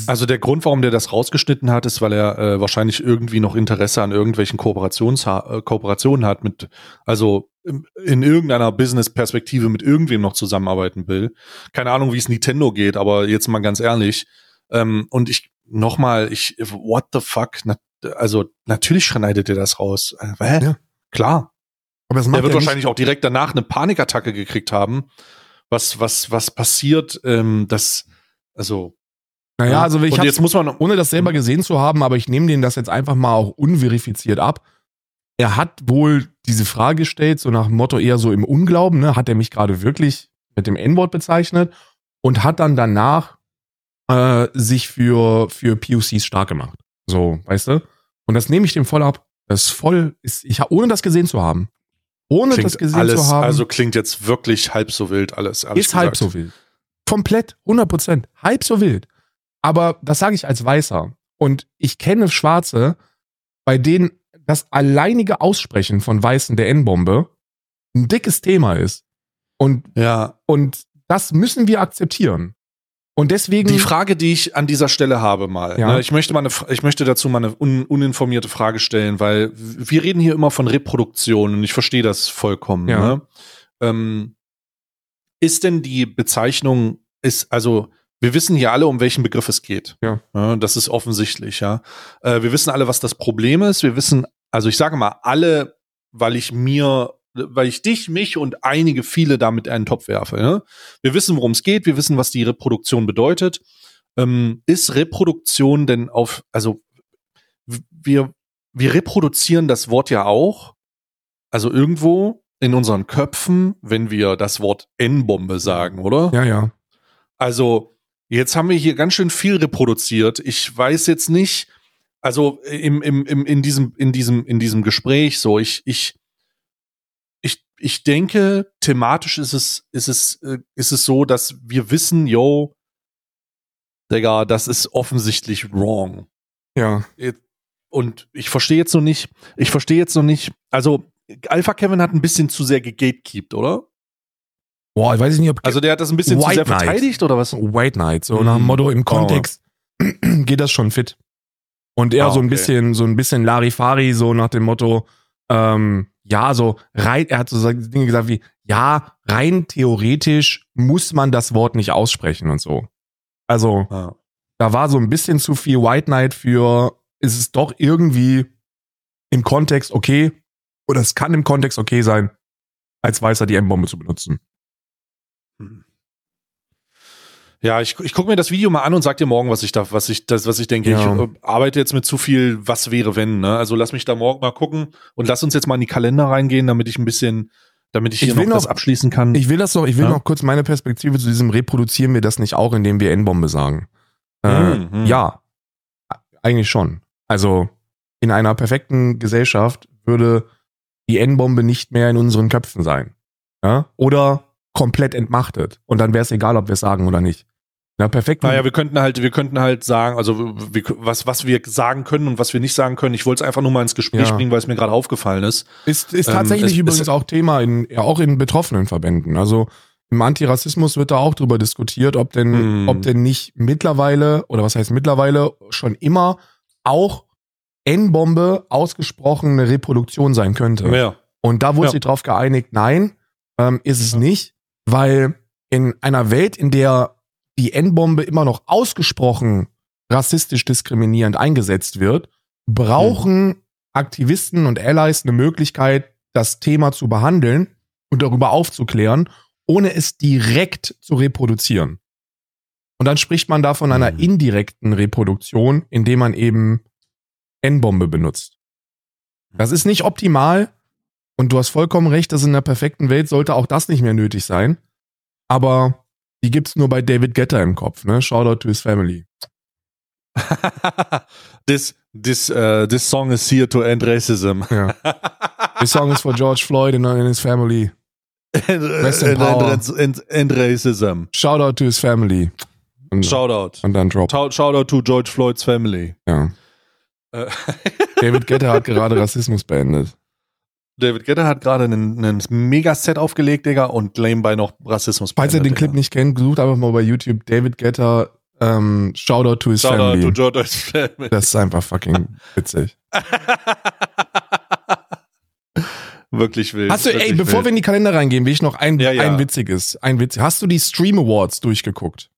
also der Grund, warum der das rausgeschnitten hat, ist, weil er äh, wahrscheinlich irgendwie noch Interesse an irgendwelchen Kooperations äh, Kooperationen hat mit, also in irgendeiner Business-Perspektive mit irgendwem noch zusammenarbeiten will. Keine Ahnung, wie es Nintendo geht, aber jetzt mal ganz ehrlich. Ähm, und ich nochmal, ich, what the fuck? Na, also natürlich schneidet er das raus. Äh, ja. Klar. Aber das macht er wird wahrscheinlich auch direkt danach eine Panikattacke gekriegt haben. Was, was, was passiert, ähm, das, also naja, also ich jetzt muss man ohne das selber gesehen zu haben, aber ich nehme den das jetzt einfach mal auch unverifiziert ab er hat wohl diese Frage gestellt, so nach dem Motto eher so im Unglauben, ne? hat er mich gerade wirklich mit dem N-Wort bezeichnet und hat dann danach äh, sich für, für POCs stark gemacht. So, weißt du? Und das nehme ich dem voll ab. Das ist voll, ist, ich ohne das gesehen zu haben. Ohne klingt das gesehen alles, zu haben. Also klingt jetzt wirklich halb so wild alles. Ist gesagt. halb so wild. Komplett, 100 Prozent. Halb so wild. Aber das sage ich als Weißer. Und ich kenne Schwarze, bei denen das alleinige Aussprechen von Weißen der N-Bombe ein dickes Thema ist. Und, ja. und das müssen wir akzeptieren. Und deswegen. Die Frage, die ich an dieser Stelle habe, mal. Ja. Ne, ich möchte mal eine, ich möchte dazu mal eine un, uninformierte Frage stellen, weil wir reden hier immer von Reproduktion und ich verstehe das vollkommen. Ja. Ne? Ähm, ist denn die Bezeichnung ist, also wir wissen hier alle, um welchen Begriff es geht. Ja. das ist offensichtlich, ja. Äh, wir wissen alle, was das Problem ist. Wir wissen, also ich sage mal, alle, weil ich mir, weil ich dich, mich und einige viele damit in einen Topf werfe. Ja? Wir wissen, worum es geht. Wir wissen, was die Reproduktion bedeutet. Ähm, ist Reproduktion denn auf, also wir, wir reproduzieren das Wort ja auch, also irgendwo in unseren Köpfen, wenn wir das Wort N-Bombe sagen, oder? Ja, ja. Also, jetzt haben wir hier ganz schön viel reproduziert. Ich weiß jetzt nicht, also im, im, im, in, diesem, in, diesem, in diesem Gespräch so, ich, ich, ich, denke, thematisch ist es, ist es, äh, ist es so, dass wir wissen, yo, Digga, das ist offensichtlich wrong. Ja. Und ich verstehe jetzt noch nicht, ich verstehe jetzt noch nicht, also Alpha Kevin hat ein bisschen zu sehr gegatekeept, oder? Boah, ich weiß nicht, ob. Also der hat das ein bisschen White zu sehr Knight. verteidigt oder was? White Knight, so Mhm. nach dem Motto im Oh. Kontext geht das schon fit. Und eher Ah, so ein okay. bisschen, so ein bisschen Larifari, so nach dem Motto, ähm, ja, so rein, er hat so Dinge gesagt wie, ja, rein theoretisch muss man das Wort nicht aussprechen und so. Also, Ja. da war so ein bisschen zu viel White Knight für, ist es doch irgendwie im Kontext okay, oder es kann im Kontext okay sein, als Weißer die M-Bombe zu benutzen. Ja, ich, ich gucke mir das Video mal an und sag dir morgen, was ich da, was ich, das, was ich denke. Ja. Ich äh, arbeite jetzt mit zu viel, was wäre wenn, ne? Also lass mich da morgen mal gucken und lass uns jetzt mal in die Kalender reingehen, damit ich ein bisschen, damit ich Ich hier will noch, das abschließen kann. Ich will das noch, ich will Ja. noch kurz meine Perspektive zu diesem reproduzieren wir das nicht auch, indem wir N-Bombe sagen. Äh, Hm, hm. Ja, eigentlich schon. Also in einer perfekten Gesellschaft würde die N-Bombe nicht mehr in unseren Köpfen sein. Ja? Oder komplett entmachtet. Und dann wäre es egal, ob wir es sagen oder nicht. In einer perfekten Naja, wir könnten halt, wir könnten halt sagen, also wir, was, was wir sagen können und was wir nicht sagen können. Ich wollte es einfach nur mal ins Gespräch Ja. bringen, weil es mir gerade aufgefallen ist. Ist, ist Ähm, tatsächlich es- übrigens es- auch Thema in, ja, auch in betroffenen Verbänden. Also im Antirassismus wird da auch drüber diskutiert, ob denn, Hm. ob denn nicht mittlerweile, oder was heißt mittlerweile, schon immer auch N-Bombe ausgesprochene Reproduktion sein könnte. Ja. Und da wurde Ja. sich drauf geeinigt, nein, ähm, ist es nicht, weil in einer Welt, in der die N-Bombe immer noch ausgesprochen rassistisch diskriminierend eingesetzt wird, brauchen Aktivisten und Allies eine Möglichkeit, das Thema zu behandeln und darüber aufzuklären, ohne es direkt zu reproduzieren. Und dann spricht man da von einer Mhm. indirekten Reproduktion, indem man eben N-Bombe benutzt. Das ist nicht optimal und du hast vollkommen recht, dass in einer perfekten Welt sollte auch das nicht mehr nötig sein. Aber die gibt's nur bei David Getter im Kopf, ne? Shoutout to his family. this this uh, this song is here to end racism. Ja. The song is for George Floyd and his family. end, Rest in end, power. end, end, end racism. Shoutout to his family. Und, Shoutout. und dann drop. Shout- Shoutout to George Floyds family. Ja. Äh, David Getter hat gerade Rassismus beendet. David Guetta hat gerade einen, einen Mega-Set aufgelegt, Digga, und Lame bei noch Rassismus. Falls ihr den Clip nicht kennt, sucht einfach mal bei YouTube David Getter ähm, Shoutout to his. Shoutout family. to George's family. Das ist einfach fucking witzig. wirklich wild. Hast du, ey, bevor wir wild. in die Kalender reingehen, will ich noch ein, Ja, ja. ein witziges, ein witziges. Hast du die Stream Awards durchgeguckt?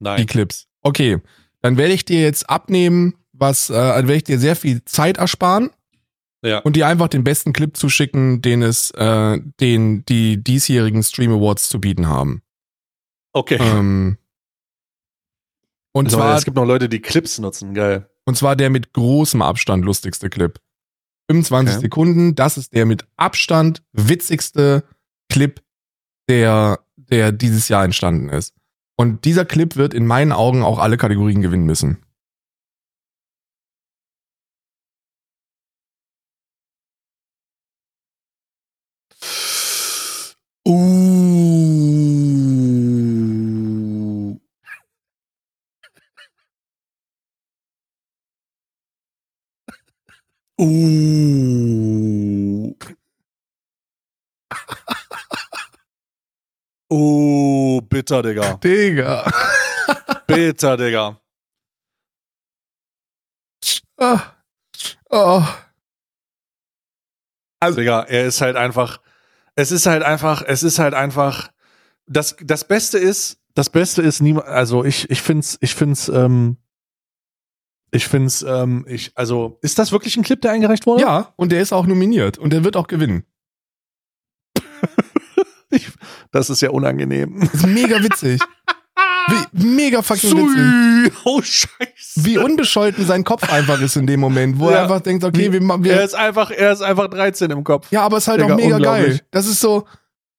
Die Nein. Clips. Okay. Dann werde ich dir jetzt abnehmen, was, äh, dann werde ich dir sehr viel Zeit ersparen Ja. und dir einfach den besten Clip zuschicken, den es, äh, den die diesjährigen Stream Awards zu bieten haben. Okay. Ähm, und Also, zwar, es gibt noch Leute, die Clips nutzen, geil. und zwar der mit großem Abstand lustigste Clip. 25 Okay. Sekunden, das ist der mit Abstand witzigste Clip, der, der dieses Jahr entstanden ist. Und dieser Clip wird in meinen Augen auch alle Kategorien gewinnen müssen. Uh. Uh, bitter, Digga. Digga. Bitter, Digga. Ah. Oh. Digga, er ist halt einfach, es ist halt einfach, es ist halt einfach, das, das Beste ist, das Beste ist niemand, also ich, ich find's, ich find's, ähm, ich find's, ähm, ich, also, ist das wirklich ein Clip, der eingereicht wurde? Ja, und der ist auch nominiert und der wird auch gewinnen. Ich, das ist ja unangenehm. Das ist mega witzig. Wie, mega fucking witzig. Sui. Oh, scheiße. Wie unbescholten sein Kopf einfach ist in dem Moment, wo er Ja. einfach denkt, okay, wir, ma- er wir ist einfach, er ist einfach 13 im Kopf. ja, aber es ist halt Digga, auch mega geil. Das ist so,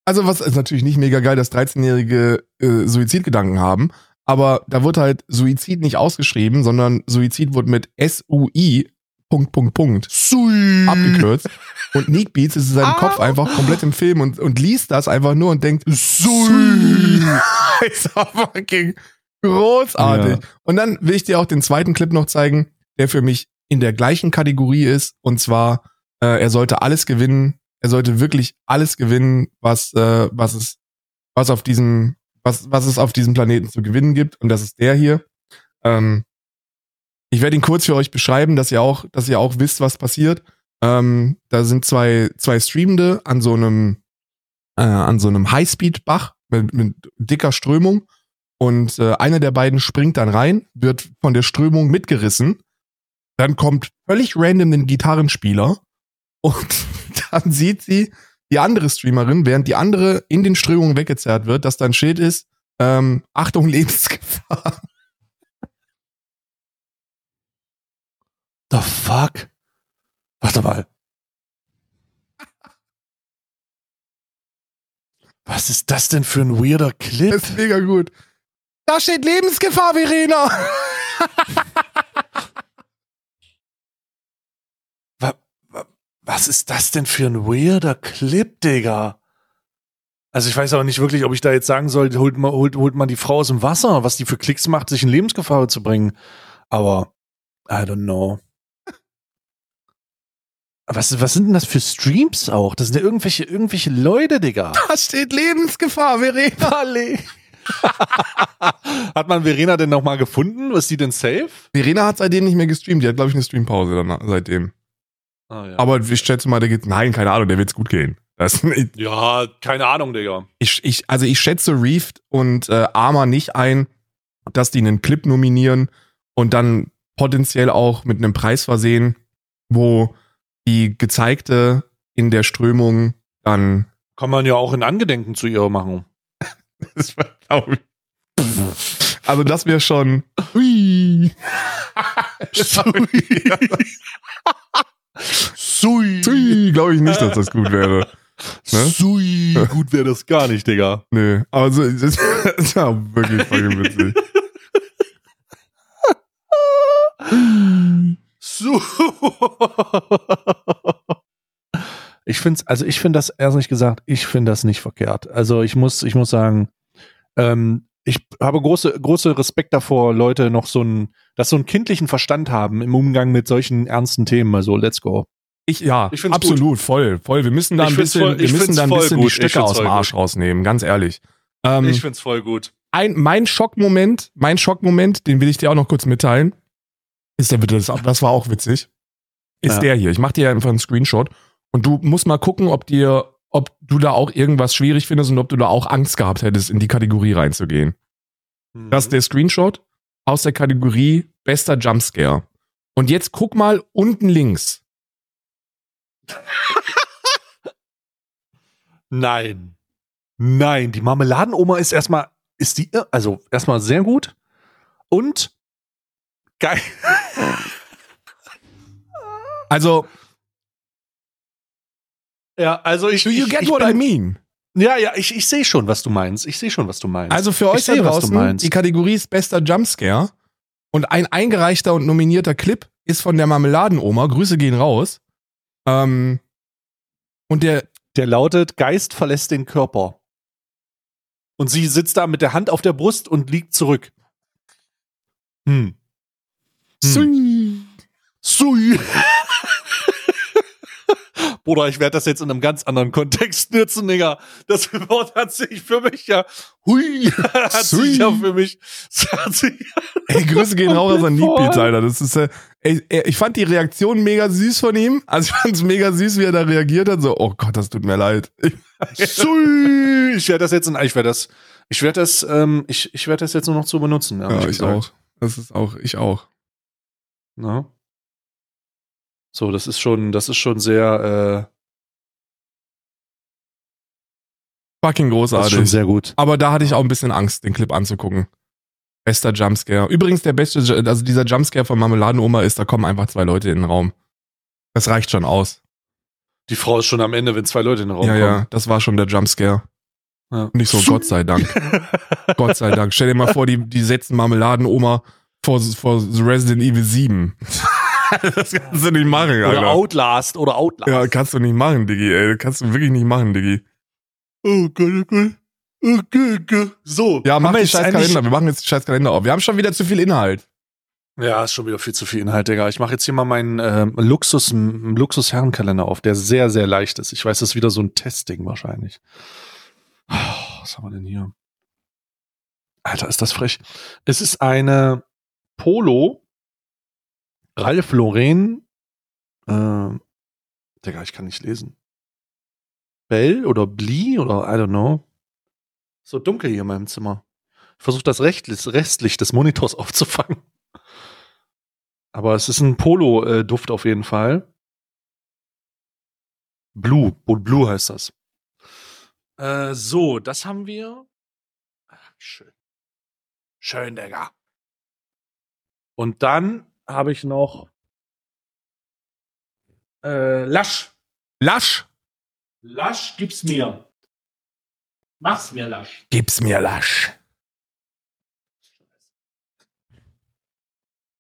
also was ist natürlich nicht mega geil, dass 13-Jährige äh, Suizidgedanken haben, aber da wird halt Suizid nicht ausgeschrieben, sondern Suizid wird mit S-U-I Punkt, Punkt, Punkt Sui. abgekürzt. Und Nick Beats ist in seinem Ah. Kopf einfach komplett im Film und, und liest das einfach nur und denkt, Sui. ist fucking großartig. Ja. Und dann will ich dir auch den zweiten Clip noch zeigen, der für mich in der gleichen Kategorie ist. Und zwar, äh, er sollte alles gewinnen. Er sollte wirklich alles gewinnen, was, äh, was es, was auf diesem, was, was es auf diesem Planeten zu gewinnen gibt. Und das ist der hier. Ähm, ich werde ihn kurz für euch beschreiben, dass ihr auch, dass ihr auch wisst, was passiert. Ähm, da sind zwei, zwei Streamende an so einem, äh, an so einem Highspeed-Bach mit, mit dicker Strömung. Und äh, einer der beiden springt dann rein, wird von der Strömung mitgerissen. Dann kommt völlig random ein Gitarrenspieler und dann sieht sie die andere Streamerin, während die andere in den Strömungen weggezerrt wird, dass da ein Schild ist, ähm, Achtung, Lebensgefahr. The fuck? Warte mal. Was ist das denn für ein weirder Clip? Das ist mega gut. Da steht Lebensgefahr, Verena. Was ist das denn für ein weirder Clip, Digga? Also ich weiß aber nicht wirklich, ob ich da jetzt sagen soll, holt mal, holt, holt mal die Frau aus dem Wasser, was die für Klicks macht, sich in Lebensgefahr zu bringen. Aber I don't know. Was, was sind denn das für Streams auch? Das sind ja irgendwelche, irgendwelche Leute, Digga. Da steht Lebensgefahr, Verena. Hat man Verena denn noch mal gefunden? Ist die denn safe? Verena hat seitdem nicht mehr gestreamt. Die hat, glaube ich, eine Streampause danach, seitdem. Ah, ja. Aber ich schätze mal, der geht, nein, keine Ahnung, der wird's gut gehen. Das, ich, ja, keine Ahnung, Digga. ich, also ich schätze Reeft und äh, Arma nicht ein, dass die einen Clip nominieren und dann potenziell auch mit einem Preis versehen, wo die gezeigte in der Strömung dann Kann man ja auch in Angedenken zu ihr machen. das war, glaub ich. Also das wäre schon hui. Sui. Hui, glaube ich nicht, dass das gut wäre. Ne? Sui. Gut wäre das gar nicht, Digga. Nö, aber so, das, das war wirklich fucking witzig. Ich finde also ich finde das ehrlich gesagt, ich finde das nicht verkehrt. Also ich muss, ich muss sagen, ähm, ich habe große, große Respekt davor, Leute noch so einen, dass so einen kindlichen Verstand haben im Umgang mit solchen ernsten Themen. Also let's go. Ich, ja, Ich absolut, voll, voll. Wir müssen da ein bisschen, voll- wir müssen da ein bisschen gut. die Stücke aus dem Arsch rausnehmen, ganz ehrlich. Ähm, ich find's voll gut. ein, mein Schockmoment, mein Schockmoment, den will ich dir auch noch kurz mitteilen, ist der bitte, das, das war auch witzig, ist Ja. der hier. Ich mach dir einfach einen Screenshot und du musst mal gucken, ob dir, ob du da auch irgendwas schwierig findest und ob du da auch Angst gehabt hättest, in die Kategorie reinzugehen. Das ist der Screenshot aus der Kategorie bester Jumpscare. Und jetzt guck mal unten links. Nein. Nein, die Marmeladenoma ist erstmal, ist die, also erstmal sehr gut und geil. Also, Ja, also ich. do you ich, get ich what bin, I mean? Ja, ja, ich, ich sehe schon, was du meinst. Ich sehe schon, was du meinst. Also für euch Ich da du draußen, meinst. die Kategorie ist bester Jumpscare. Und ein eingereichter und nominierter Clip ist von der Marmeladenoma. Grüße gehen raus. Ähm, und der, der lautet: Geist verlässt den Körper. Und sie sitzt da mit der Hand auf der Brust und liegt zurück. Hm. Hm. Sui. Bruder, ich werde das jetzt in einem ganz anderen Kontext nutzen, Digga. Das Wort hat sich für mich ja, hui, hat Sui. sich ja für mich, hat sich, ey, Grüße gehen raus an voll. Alter. Das ist, äh, ey, ich fand die Reaktion mega süß von ihm. Also ich fand es mega süß, wie er da reagiert hat. So, oh Gott, das tut mir leid. Sui. Ich werde das jetzt in, ich werde das, Ich werde das, ähm, ich, ich werde das jetzt nur noch zu benutzen. Ja, ich gesagt. auch. Das ist auch, ich auch. Na? So, das ist schon, das ist schon sehr, Fucking äh, das ist schon großartig. sehr gut. Aber da hatte ich auch ein bisschen Angst, den Clip anzugucken. Bester Jumpscare. Übrigens, der beste, also dieser Jumpscare von Marmeladenoma ist, da kommen einfach zwei Leute in den Raum. Das reicht schon aus. Die Frau ist schon am Ende, wenn zwei Leute in den Raum ja, kommen. ja, das war schon der Jumpscare. Ja. Und ich so, Gott sei Dank. Gott sei Dank. Stell dir mal vor, die, die setzen Marmeladenoma vor, vor Resident Evil 7. das kannst du nicht machen, Oder Alter. Outlast oder Outlast. Ja, kannst du nicht machen, Diggi, ey. Kannst du wirklich nicht machen, Diggi. Oh Gott, oh Gott. Oh Gott. So. Ja, mach den jetzt scheiß Kalender. Wir machen jetzt den scheiß Kalender auf. Wir haben schon wieder zu viel Inhalt. Ja, ist schon wieder viel zu viel Inhalt, Digga. Ich mache jetzt hier mal meinen ähm, Luxus, Luxus-Herrenkalender auf, der sehr, sehr leicht ist. Ich weiß, das ist wieder so ein Testding wahrscheinlich. Oh, was haben wir denn hier? Alter, ist das frech. Es ist eine Polo Ralph Lauren. Äh, Digga, ich kann nicht lesen. Bell oder Blie oder I don't know. So dunkel hier in meinem Zimmer. Ich versuche das Restlicht des Monitors aufzufangen. Aber es ist ein Polo-Duft auf jeden Fall. Blue. Blue heißt das. Äh, so, das haben wir. Ach, schön. Schön, Digga. Und dann habe ich noch äh, Lasch. Lasch. Lasch gib's mir. Mach's mir, Lasch. Gib's mir Lasch.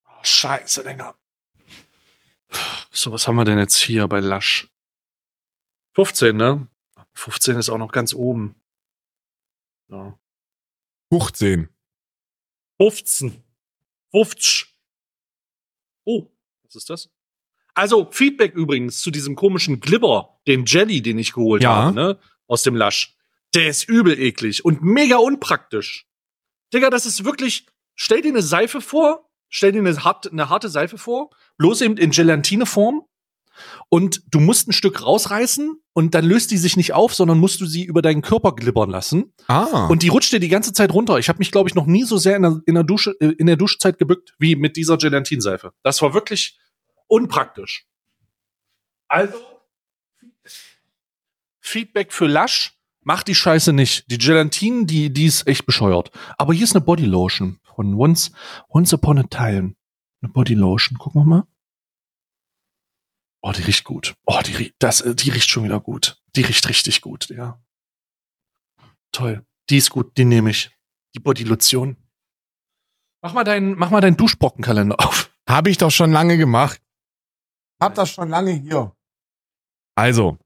Oh, scheiße, Digga. So, was haben wir denn jetzt hier bei Lasch? 15, ne? 15 ist auch noch ganz oben. Ja. 15. 15. 50. Oh, was ist das? Also, Feedback übrigens zu diesem komischen Glibber, den Jelly, den ich geholt Ja. habe, ne? Aus dem Lasch. Der ist übel eklig und mega unpraktisch. Digga, das ist wirklich, stell dir eine Seife vor, stell dir eine, hart, eine harte Seife vor, bloß eben in Gelatineform. Und du musst ein Stück rausreißen und dann löst die sich nicht auf, sondern musst du sie über deinen Körper glibbern lassen. Ah. Und die rutscht dir die ganze Zeit runter. Ich habe mich, glaube ich, noch nie so sehr in der, in der Dusche, äh, in der Duschzeit gebückt wie mit dieser Gelatinseife. Das war wirklich unpraktisch. Also, Feedback für Lasch, mach die Scheiße nicht. Die Gelatine, die, die ist echt bescheuert. Aber hier ist eine Bodylotion von Once, Once Upon a Time. Eine Bodylotion. Gucken wir mal. Oh, die riecht gut. Oh, die, das, äh, die riecht schon wieder gut. Die riecht richtig gut, ja. Toll. Die ist gut, die nehme ich. Die Bodylotion. Mach mal deinen, mach mal deinen Duschbrockenkalender auf. Habe ich doch schon lange gemacht. Hab das schon lange hier. Also,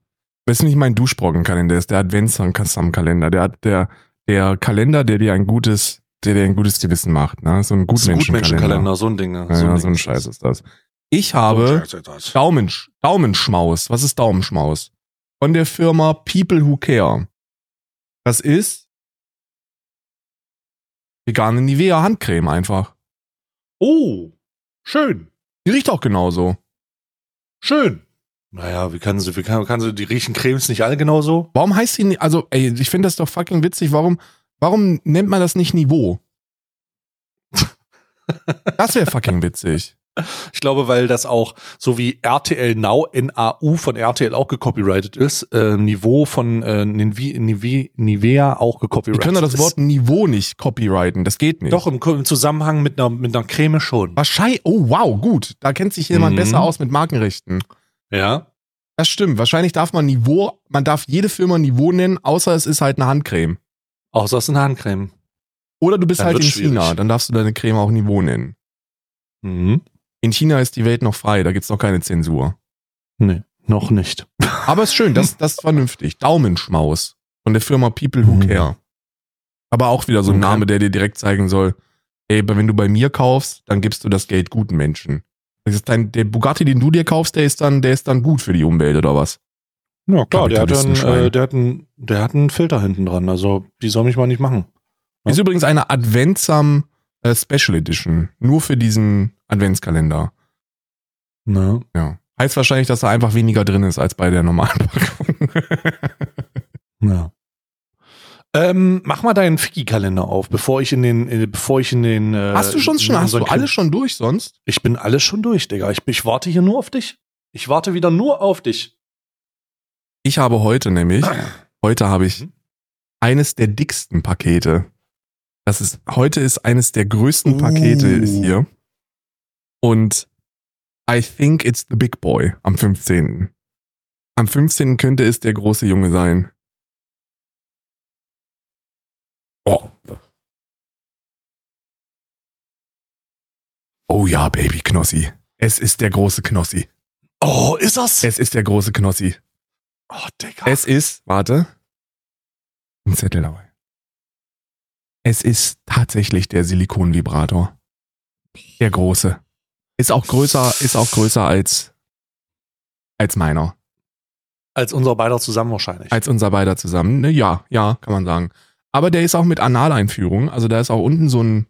das ist nicht mein Duschbrockenkalender, das ist der Adventskalender. Der hat der, der Kalender, der dir ein gutes, der dir ein gutes Gewissen macht, ne? So ein Gutmenschenkalender. Gutmenschenkalender, so ein Ding. ne? Ja, so, Ding so ein Scheiß ist das. Ich habe. Daumen, Daumenschmaus. Was ist Daumenschmaus? Von der Firma People Who Care. Das ist vegane Nivea Handcreme einfach. Oh, schön. Die riecht auch genauso. Schön. Naja, wie kann sie, wie kann, kann sie, die riechen Cremes nicht alle genauso? Warum heißt nicht, also, ey, ich finde das doch fucking witzig. Warum, warum nennt man das nicht Niveau? Das wäre fucking witzig. Ich glaube, weil das auch, so wie RTL Now, NAU von RTL auch gecopyrighted ist, äh, Niveau von äh, Nive- Nive- Nivea auch Wir gecopyrighted können doch das ist. Wort Niveau nicht copyrighten. Das geht nicht. Doch, im, im Zusammenhang mit einer, mit einer Creme schon. Wahrscheinlich, oh wow, gut. Da kennt sich jemand Mhm. besser aus mit Markenrechten. Ja. Das stimmt. Wahrscheinlich darf man Niveau, man darf jede Firma Niveau nennen, außer es ist halt eine Handcreme. Außer es ist eine Handcreme. Oder du bist Dann halt in wird's China, schwierig. dann darfst du deine Creme auch Niveau nennen. Mhm. In China ist die Welt noch frei, da gibt's noch keine Zensur. Nee, noch nicht. Aber ist schön, das, das ist vernünftig. Daumenschmaus von der Firma People Who Mhm. Care. Aber auch wieder so ein Okay. Name, der dir direkt zeigen soll, ey, wenn du bei mir kaufst, dann gibst du das Geld guten Menschen. Das ist dein, der Bugatti, den du dir kaufst, der ist dann, der ist dann gut für die Umwelt oder was? Ja, klar, der hat, einen, äh, der, hat einen, der hat einen Filter hinten dran. Also, die soll mich mal nicht machen. Ja. Ist übrigens eine Adventsam äh, Special Edition. Nur für diesen Adventskalender. Ne? Ja. Heißt wahrscheinlich, dass da einfach weniger drin ist als bei der normalen Packung. Ja. Ähm, mach mal deinen Ficky-Kalender auf, bevor ich in den, äh, bevor ich in den. Äh, Hast du schon, schon hast du alles schon durch sonst? Ich bin alles schon durch, Digga. Ich, ich warte hier nur auf dich. Ich warte wieder nur auf dich. Ich habe heute nämlich, heute habe ich Mhm. eines der dicksten Pakete. Das ist, heute ist eines der größten Pakete Uh. ist hier. Und I think it's the big boy am 15. Am 15. könnte es der große Junge sein. Oh. Oh ja, Baby Knossi. Es ist der große Knossi. Oh, ist das? Es ist der große Knossi. Oh, Digga. Es ist, warte, ein Zettel dabei. Es ist tatsächlich der Silikonvibrator. Der große. Ist auch größer, ist auch größer als, als meiner. Als unser beider zusammen wahrscheinlich. Als unser beider zusammen. Ne, ja, ja, kann man sagen. Aber der ist auch mit Analeinführung. Also da ist auch unten so ein,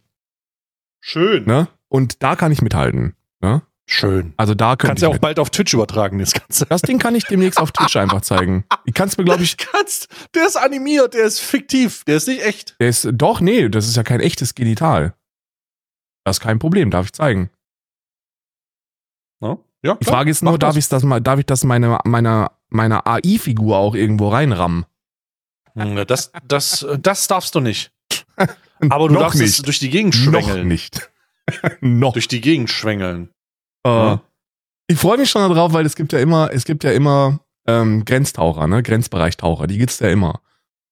Schön. ne? Und da kann ich mithalten. Ne? Schön. Also da Kannst ich ja auch mit. bald auf Twitch übertragen, das Ganze. Das Ding kann ich demnächst auf Twitch einfach zeigen. Ich kann es mir, glaube ich, kannst. Der ist animiert, der ist fiktiv, der ist nicht echt. der ist, doch, nee, das ist ja kein echtes Genital. Das ist kein Problem, darf ich zeigen. Ja, Die klar. Frage ist nur, darf ich das mal, darf ich das meine, meine, meine AI-Figur auch irgendwo reinrammen? Hm, Das, das, das darfst du nicht. Aber du Noch darfst es nicht. durch die Gegend Noch schwängeln. nicht. Noch. Durch die Gegend schwängeln. Äh, Ja. Ich freue mich schon darauf, weil es gibt ja immer, es gibt ja immer ähm, Grenztaucher, ne? Grenzbereichtaucher, die gibt's ja immer.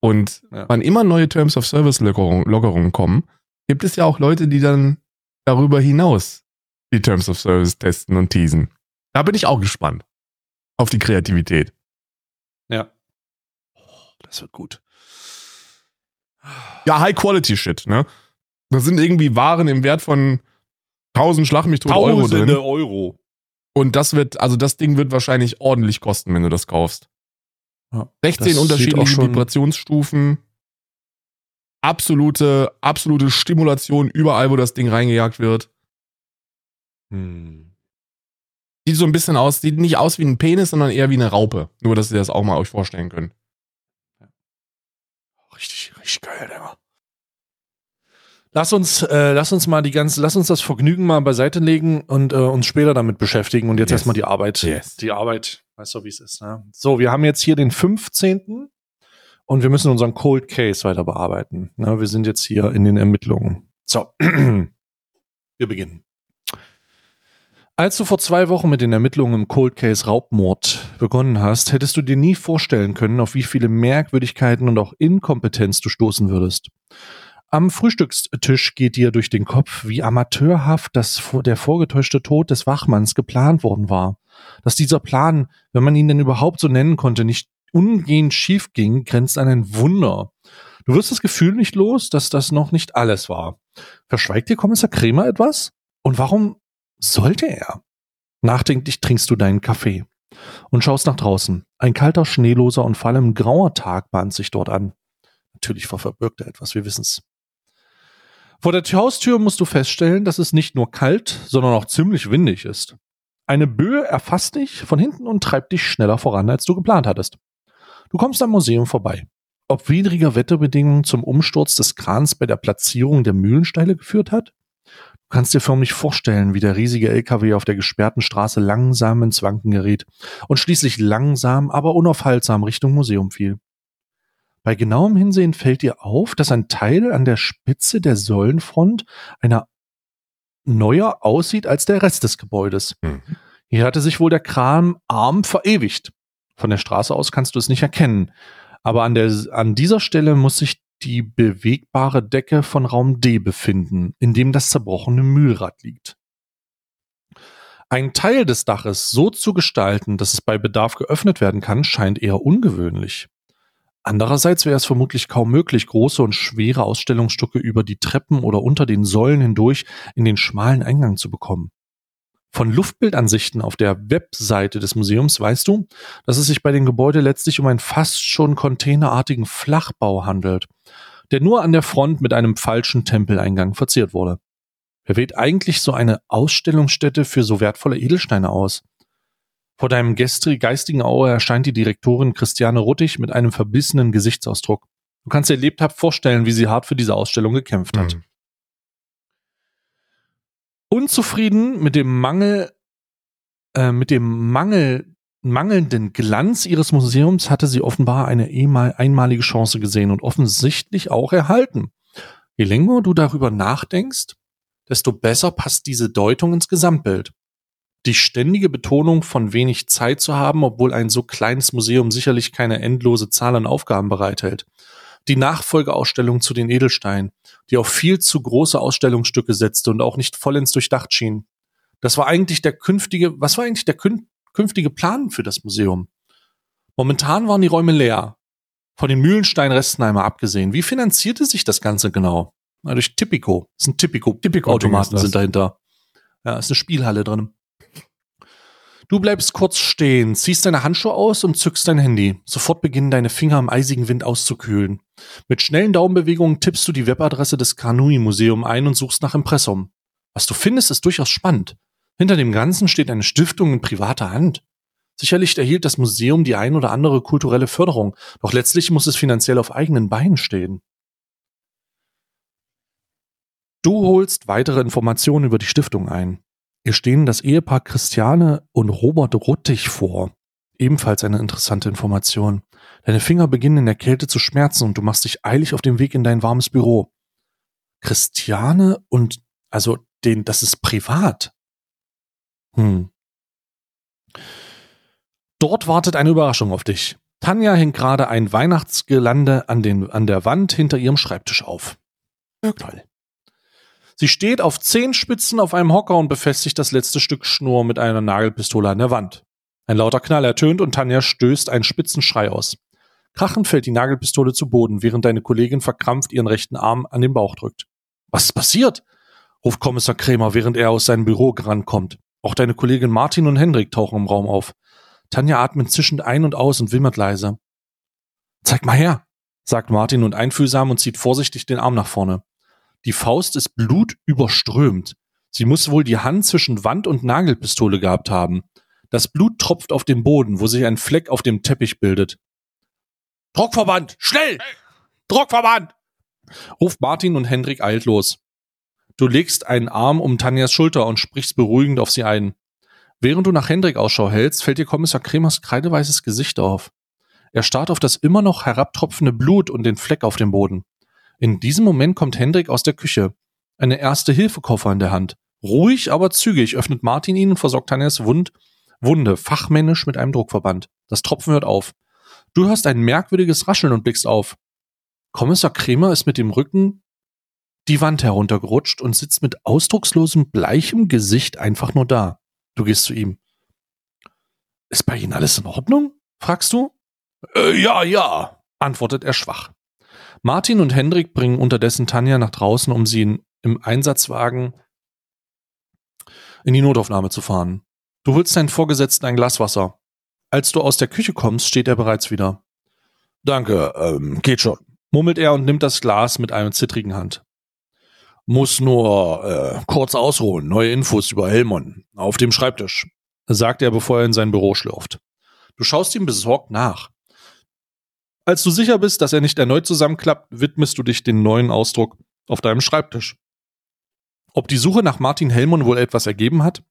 Und Ja. wann immer neue Terms of Service Lockerungen Lockerungen kommen, gibt es ja auch Leute, die dann darüber hinaus die Terms of Service testen und teasen. Da bin ich auch gespannt. Auf die Kreativität. Ja. Oh, das wird gut. Ja, High-Quality-Shit, ne? Da sind irgendwie Waren im Wert von 1000 Schlag mich tot Euro drin. Euro. Und das wird, also das Ding wird wahrscheinlich ordentlich kosten, wenn du das kaufst. Ja, 16 das unterschiedliche Vibrationsstufen. Absolute, absolute Stimulation überall, wo das Ding reingejagt wird. Hm. Sieht so ein bisschen aus, sieht nicht aus wie ein Penis, sondern eher wie eine Raupe. Nur, dass ihr das auch mal euch vorstellen könnt. Richtig, richtig geil, Digga. Lass uns, äh, lass uns mal die ganze, lass uns das Vergnügen mal beiseite legen und äh, uns später damit beschäftigen und jetzt Yes. erstmal die Arbeit. Yes. Die Arbeit, weißt du, wie es ist. Ne? So, wir haben jetzt hier den 15. und wir müssen unseren Cold Case weiter bearbeiten. Ne? Wir sind jetzt hier in den Ermittlungen. So, wir beginnen. Als du vor zwei Wochen mit den Ermittlungen im Cold Case Raubmord begonnen hast, hättest du dir nie vorstellen können, auf wie viele Merkwürdigkeiten und auch Inkompetenz du stoßen würdest. Am Frühstückstisch geht dir durch den Kopf, wie amateurhaft das, der vorgetäuschte Tod des Wachmanns geplant worden war. Dass dieser Plan, wenn man ihn denn überhaupt so nennen konnte, nicht umgehend schief ging, grenzt an ein Wunder. Du wirst das Gefühl nicht los, dass das noch nicht alles war. Verschweigt dir Kommissar Kremer etwas? Und warum sollte er? Nachdenklich trinkst du deinen Kaffee und schaust nach draußen. Ein kalter, schneeloser und vor allem grauer Tag bahnt sich dort an. Natürlich verbirgt er etwas, wir wissen's. Vor der Haustür musst du feststellen, dass es nicht nur kalt, sondern auch ziemlich windig ist. Eine Böe erfasst dich von hinten und treibt dich schneller voran, als du geplant hattest. Du kommst am Museum vorbei. Ob widriger Wetterbedingungen zum Umsturz des Krans bei der Platzierung der Mühlensteile geführt hat? Du kannst dir förmlich vorstellen, wie der riesige LKW auf der gesperrten Straße langsam ins Wanken geriet und schließlich langsam, aber unaufhaltsam Richtung Museum fiel. Bei genauem Hinsehen fällt dir auf, dass ein Teil an der Spitze der Säulenfront einer neuer aussieht als der Rest des Gebäudes. Mhm. Hier hatte sich wohl der Kranarm verewigt. Von der Straße aus kannst du es nicht erkennen. Aber an, der, an dieser Stelle muss sich die bewegbare Decke von Raum D befinden, in dem das zerbrochene Mühlrad liegt. Ein Teil des Daches so zu gestalten, dass es bei Bedarf geöffnet werden kann, scheint eher ungewöhnlich. Andererseits wäre es vermutlich kaum möglich, große und schwere Ausstellungsstücke über die Treppen oder unter den Säulen hindurch in den schmalen Eingang zu bekommen. Von Luftbildansichten auf der Webseite des Museums weißt du, dass es sich bei dem Gebäude letztlich um einen fast schon containerartigen Flachbau handelt, der nur an der Front mit einem falschen Tempeleingang verziert wurde. Wer wählt eigentlich so eine Ausstellungsstätte für so wertvolle Edelsteine aus? Vor deinem geistigen Auge erscheint die Direktorin Christiane Ruttig mit einem verbissenen Gesichtsausdruck. Du kannst dir lebhaft vorstellen, wie sie hart für diese Ausstellung gekämpft hat. Mhm. Unzufrieden mit dem Mangel, äh, mit dem Mangel, mangelnden Glanz ihres Museums hatte sie offenbar eine einmalige Chance gesehen und offensichtlich auch erhalten. Je länger du darüber nachdenkst, desto besser passt diese Deutung ins Gesamtbild. Die ständige Betonung von wenig Zeit zu haben, obwohl ein so kleines Museum sicherlich keine endlose Zahl an Aufgaben bereithält. Die Nachfolgeausstellung zu den Edelsteinen, die auf viel zu große Ausstellungsstücke setzte und auch nicht vollends durchdacht schien. Das war eigentlich der künftige, was war eigentlich der kün künftige Plan für das Museum? Momentan waren die Räume leer. Von den Mühlenstein-Resten einmal abgesehen. Wie finanzierte sich das Ganze genau? Na, durch Tipico. Das sind Tipico-Automaten das. sind dahinter. Ja, ist eine Spielhalle drin. Du bleibst kurz stehen, ziehst deine Handschuhe aus und zückst dein Handy. Sofort beginnen deine Finger im eisigen Wind auszukühlen. Mit schnellen Daumenbewegungen tippst du die Webadresse des Kanui Museum ein und suchst nach Impressum. Was du findest, ist durchaus spannend. Hinter dem Ganzen steht eine Stiftung in privater Hand. Sicherlich erhielt das Museum die ein oder andere kulturelle Förderung, doch letztlich muss es finanziell auf eigenen Beinen stehen. Du holst weitere Informationen über die Stiftung ein. Ihr stehen das Ehepaar Christiane und Robert Ruttig vor. Ebenfalls eine interessante Information. Deine Finger beginnen in der Kälte zu schmerzen und du machst dich eilig auf den Weg in dein warmes Büro. Christiane und, also, den, das ist privat. Hm. Dort wartet eine Überraschung auf dich. Tanja hängt gerade ein Weihnachtsgelande an, den, an der Wand hinter ihrem Schreibtisch auf. Toll. Sie steht auf Zehenspitzen auf einem Hocker und befestigt das letzte Stück Schnur mit einer Nagelpistole an der Wand. Ein lauter Knall ertönt und Tanja stößt einen spitzen Schrei aus. Krachend fällt die Nagelpistole zu Boden, während deine Kollegin verkrampft ihren rechten Arm an den Bauch drückt. Was ist passiert? ruft Kommissar Krämer, während er aus seinem Büro rankommt. Auch deine Kollegin Martin und Hendrik tauchen im Raum auf. Tanja atmet zischend ein und aus und wimmert leise. Zeig mal her, sagt Martin und einfühlsam und zieht vorsichtig den Arm nach vorne. Die Faust ist blutüberströmt. Sie muss wohl die Hand zwischen Wand und Nagelpistole gehabt haben. Das Blut tropft auf den Boden, wo sich ein Fleck auf dem Teppich bildet. Druckverband, schnell! Druckverband! ruft Martin und Hendrik eilt los. Du legst einen Arm um Tanjas Schulter und sprichst beruhigend auf sie ein. Während du nach Hendrik Ausschau hältst, fällt dir Kommissar Kremers kreideweißes Gesicht auf. Er starrt auf das immer noch herabtropfende Blut und den Fleck auf dem Boden. In diesem Moment kommt Hendrik aus der Küche. Eine Erste-Hilfe-Koffer in der Hand. Ruhig, aber zügig öffnet Martin ihn und versorgt Tanjas Wund, Wunde fachmännisch mit einem Druckverband. Das Tropfen hört auf. Du hörst ein merkwürdiges Rascheln und blickst auf. Kommissar Kremer ist mit dem Rücken die Wand heruntergerutscht und sitzt mit ausdruckslosem, bleichem Gesicht einfach nur da. Du gehst zu ihm. Ist bei Ihnen alles in Ordnung? fragst du. Äh, ja, ja, antwortet er schwach. Martin und Hendrik bringen unterdessen Tanja nach draußen, um sie in, im Einsatzwagen in die Notaufnahme zu fahren. Du holst deinen Vorgesetzten ein Glas Wasser. Als du aus der Küche kommst, steht er bereits wieder. Danke, ähm, geht schon, murmelt er und nimmt das Glas mit einer zittrigen Hand. Muss nur äh, kurz ausruhen, neue Infos über Helmon auf dem Schreibtisch, sagt er, bevor er in sein Büro schlürft. Du schaust ihm besorgt nach. Als du sicher bist, dass er nicht erneut zusammenklappt, widmest du dich den neuen Ausdruck auf deinem Schreibtisch. Ob die Suche nach Martin Hellmann wohl etwas ergeben hat?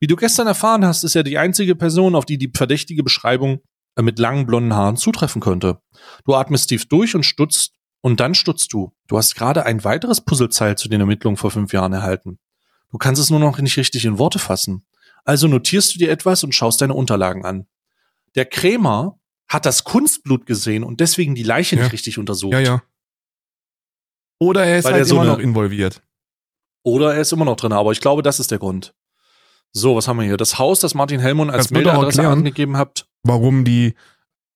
Wie du gestern erfahren hast, ist er die einzige Person, auf die die verdächtige Beschreibung äh, mit langen blonden Haaren zutreffen könnte. Du atmest tief durch und stutzt, und dann stutzt du. Du hast gerade ein weiteres Puzzleteil zu den Ermittlungen vor fünf Jahren erhalten. Du kannst es nur noch nicht richtig in Worte fassen. Also notierst du dir etwas und schaust deine Unterlagen an. Der Krämer hat das Kunstblut gesehen und deswegen die Leiche Ja. nicht richtig untersucht. Ja, ja. Oder er ist Weil halt er so immer eine- noch involviert. Oder er ist immer noch drin, aber ich glaube, das ist der Grund. So, was haben wir hier? Das Haus, das Martin Hellmann als Meldeadresse angegeben habt. Warum die.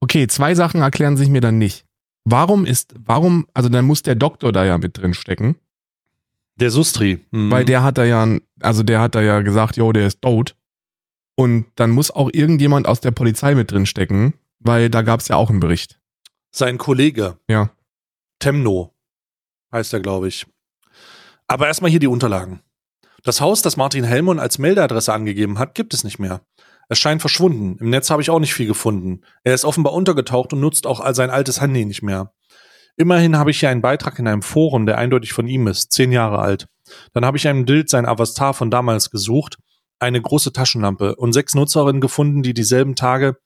Okay, zwei Sachen erklären sich mir dann nicht. Warum ist, warum, also dann muss der Doktor da ja mit drin stecken, Der Sustri. Mhm. weil der hat da ja, also der hat da ja gesagt, jo, der ist tot. Und dann muss auch irgendjemand aus der Polizei mit drin stecken, weil da gab es ja auch einen Bericht. Sein Kollege. Ja. Temno. Heißt er, glaube ich. Aber erstmal hier die Unterlagen. Das Haus, das Martin Hellmann als Meldeadresse angegeben hat, gibt es nicht mehr. Es scheint verschwunden. Im Netz habe ich auch nicht viel gefunden. Er ist offenbar untergetaucht und nutzt auch sein altes Handy nicht mehr. Immerhin habe ich hier einen Beitrag in einem Forum, der eindeutig von ihm ist, zehn Jahre alt. Dann habe ich einem Bild sein Avatar von damals gesucht, eine große Taschenlampe und sechs Nutzerinnen gefunden, die dieselben Tage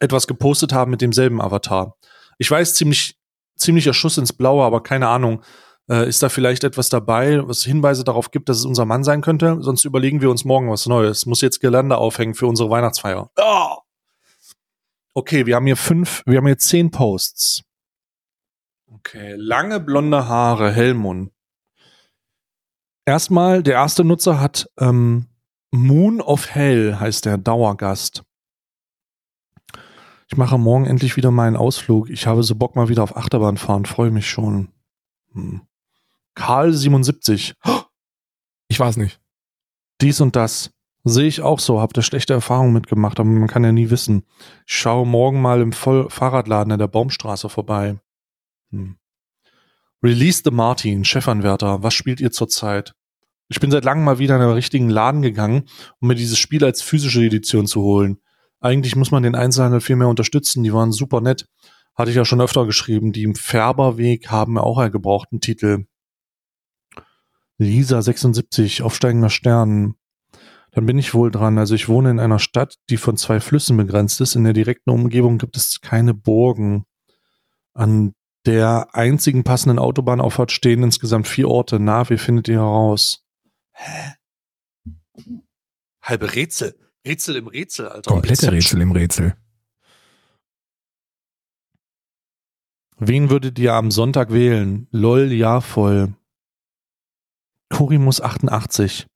etwas gepostet haben mit demselben Avatar. Ich weiß ziemlich, ziemlicher Schuss ins Blaue, aber keine Ahnung. Äh, ist da vielleicht etwas dabei, was Hinweise darauf gibt, dass es unser Mann sein könnte? Sonst überlegen wir uns morgen was Neues. Muss jetzt Gelände aufhängen für unsere Weihnachtsfeier. Oh! Okay, wir haben hier fünf, wir haben hier zehn Posts. Okay, lange blonde Haare, Helmund. Erstmal, der erste Nutzer hat ähm, Moon of Hell, heißt der Dauergast. Ich mache morgen endlich wieder meinen Ausflug. Ich habe so Bock mal wieder auf Achterbahn fahren, freue mich schon. Hm. Karl 77. Ich weiß nicht. Dies und das. Sehe ich auch so, Habt da schlechte Erfahrungen mitgemacht, aber man kann ja nie wissen. Ich schaue morgen mal im Voll Fahrradladen in der Baumstraße vorbei. Hm. Release the Martin, Chefanwärter, was spielt ihr zurzeit? Ich bin seit langem mal wieder in einen richtigen Laden gegangen, um mir dieses Spiel als physische Edition zu holen. Eigentlich muss man den Einzelhandel viel mehr unterstützen, die waren super nett. Hatte ich ja schon öfter geschrieben. Die im Färberweg haben auch einen gebrauchten Titel. Lisa 76, aufsteigender Stern. Dann bin ich wohl dran. Also ich wohne in einer Stadt, die von zwei Flüssen begrenzt ist. In der direkten Umgebung gibt es keine Burgen. An der einzigen passenden Autobahnauffahrt stehen insgesamt vier Orte. Na, wie findet ihr heraus? Hä? Halbe Rätsel. Rätsel im Rätsel, Alter. Komplette Rätsel im Rätsel. Wen würdet ihr am Sonntag wählen? Lol, ja, voll. Kuri muss 88.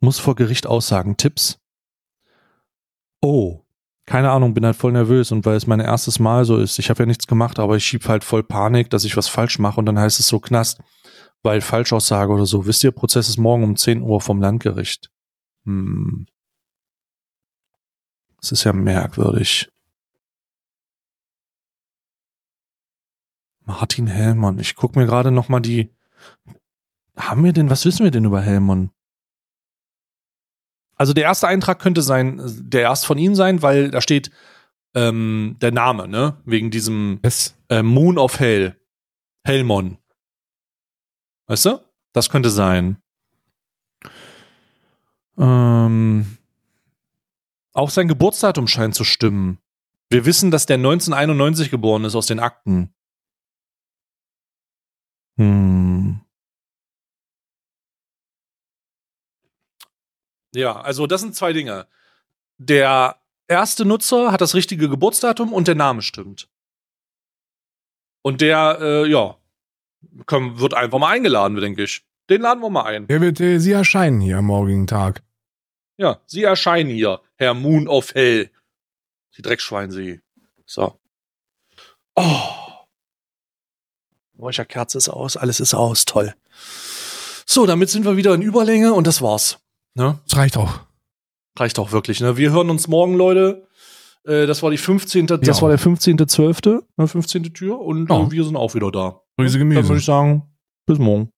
Muss vor Gericht aussagen. Tipps? Oh. Keine Ahnung, bin halt voll nervös und weil es mein erstes Mal so ist. Ich habe ja nichts gemacht, aber ich schieb halt voll Panik, dass ich was falsch mache und dann heißt es so Knast, weil Falschaussage oder so. Wisst ihr, Prozess ist morgen um 10 Uhr vom Landgericht. Hm. Das ist ja merkwürdig. Martin Hellmann. Ich gucke mir gerade noch mal die. Haben wir denn, was wissen wir denn über Hellmann? Also der erste Eintrag könnte sein, der erst von ihm sein, weil da steht ähm, der Name, ne? Wegen diesem yes. äh, Moon of Hell. Hellmon. Weißt du? Das könnte sein. Ähm, auch sein Geburtsdatum scheint zu stimmen. Wir wissen, dass der 1991 geboren ist aus den Akten. Hm. Ja, also das sind zwei Dinge. Der erste Nutzer hat das richtige Geburtsdatum und der Name stimmt. Und der, äh, ja, können, wird einfach mal eingeladen, denke ich. Den laden wir mal ein. Der wird, äh, Sie erscheinen hier am morgigen Tag. Ja, Sie erscheinen hier, Herr Moon of Hell. Die Dreckschwein, Sie. So. Oh. Räucherkerze ist aus, alles ist aus, toll. So, damit sind wir wieder in Überlänge und das war's. Ne? Das reicht auch. Reicht auch wirklich, ne? Wir hören uns morgen, Leute. Äh, das war die 15. Das Ja. war der 15.12., ne, 15. Tür und Ja. äh, wir sind auch wieder da. Grüße Dann würde ich sagen, bis morgen.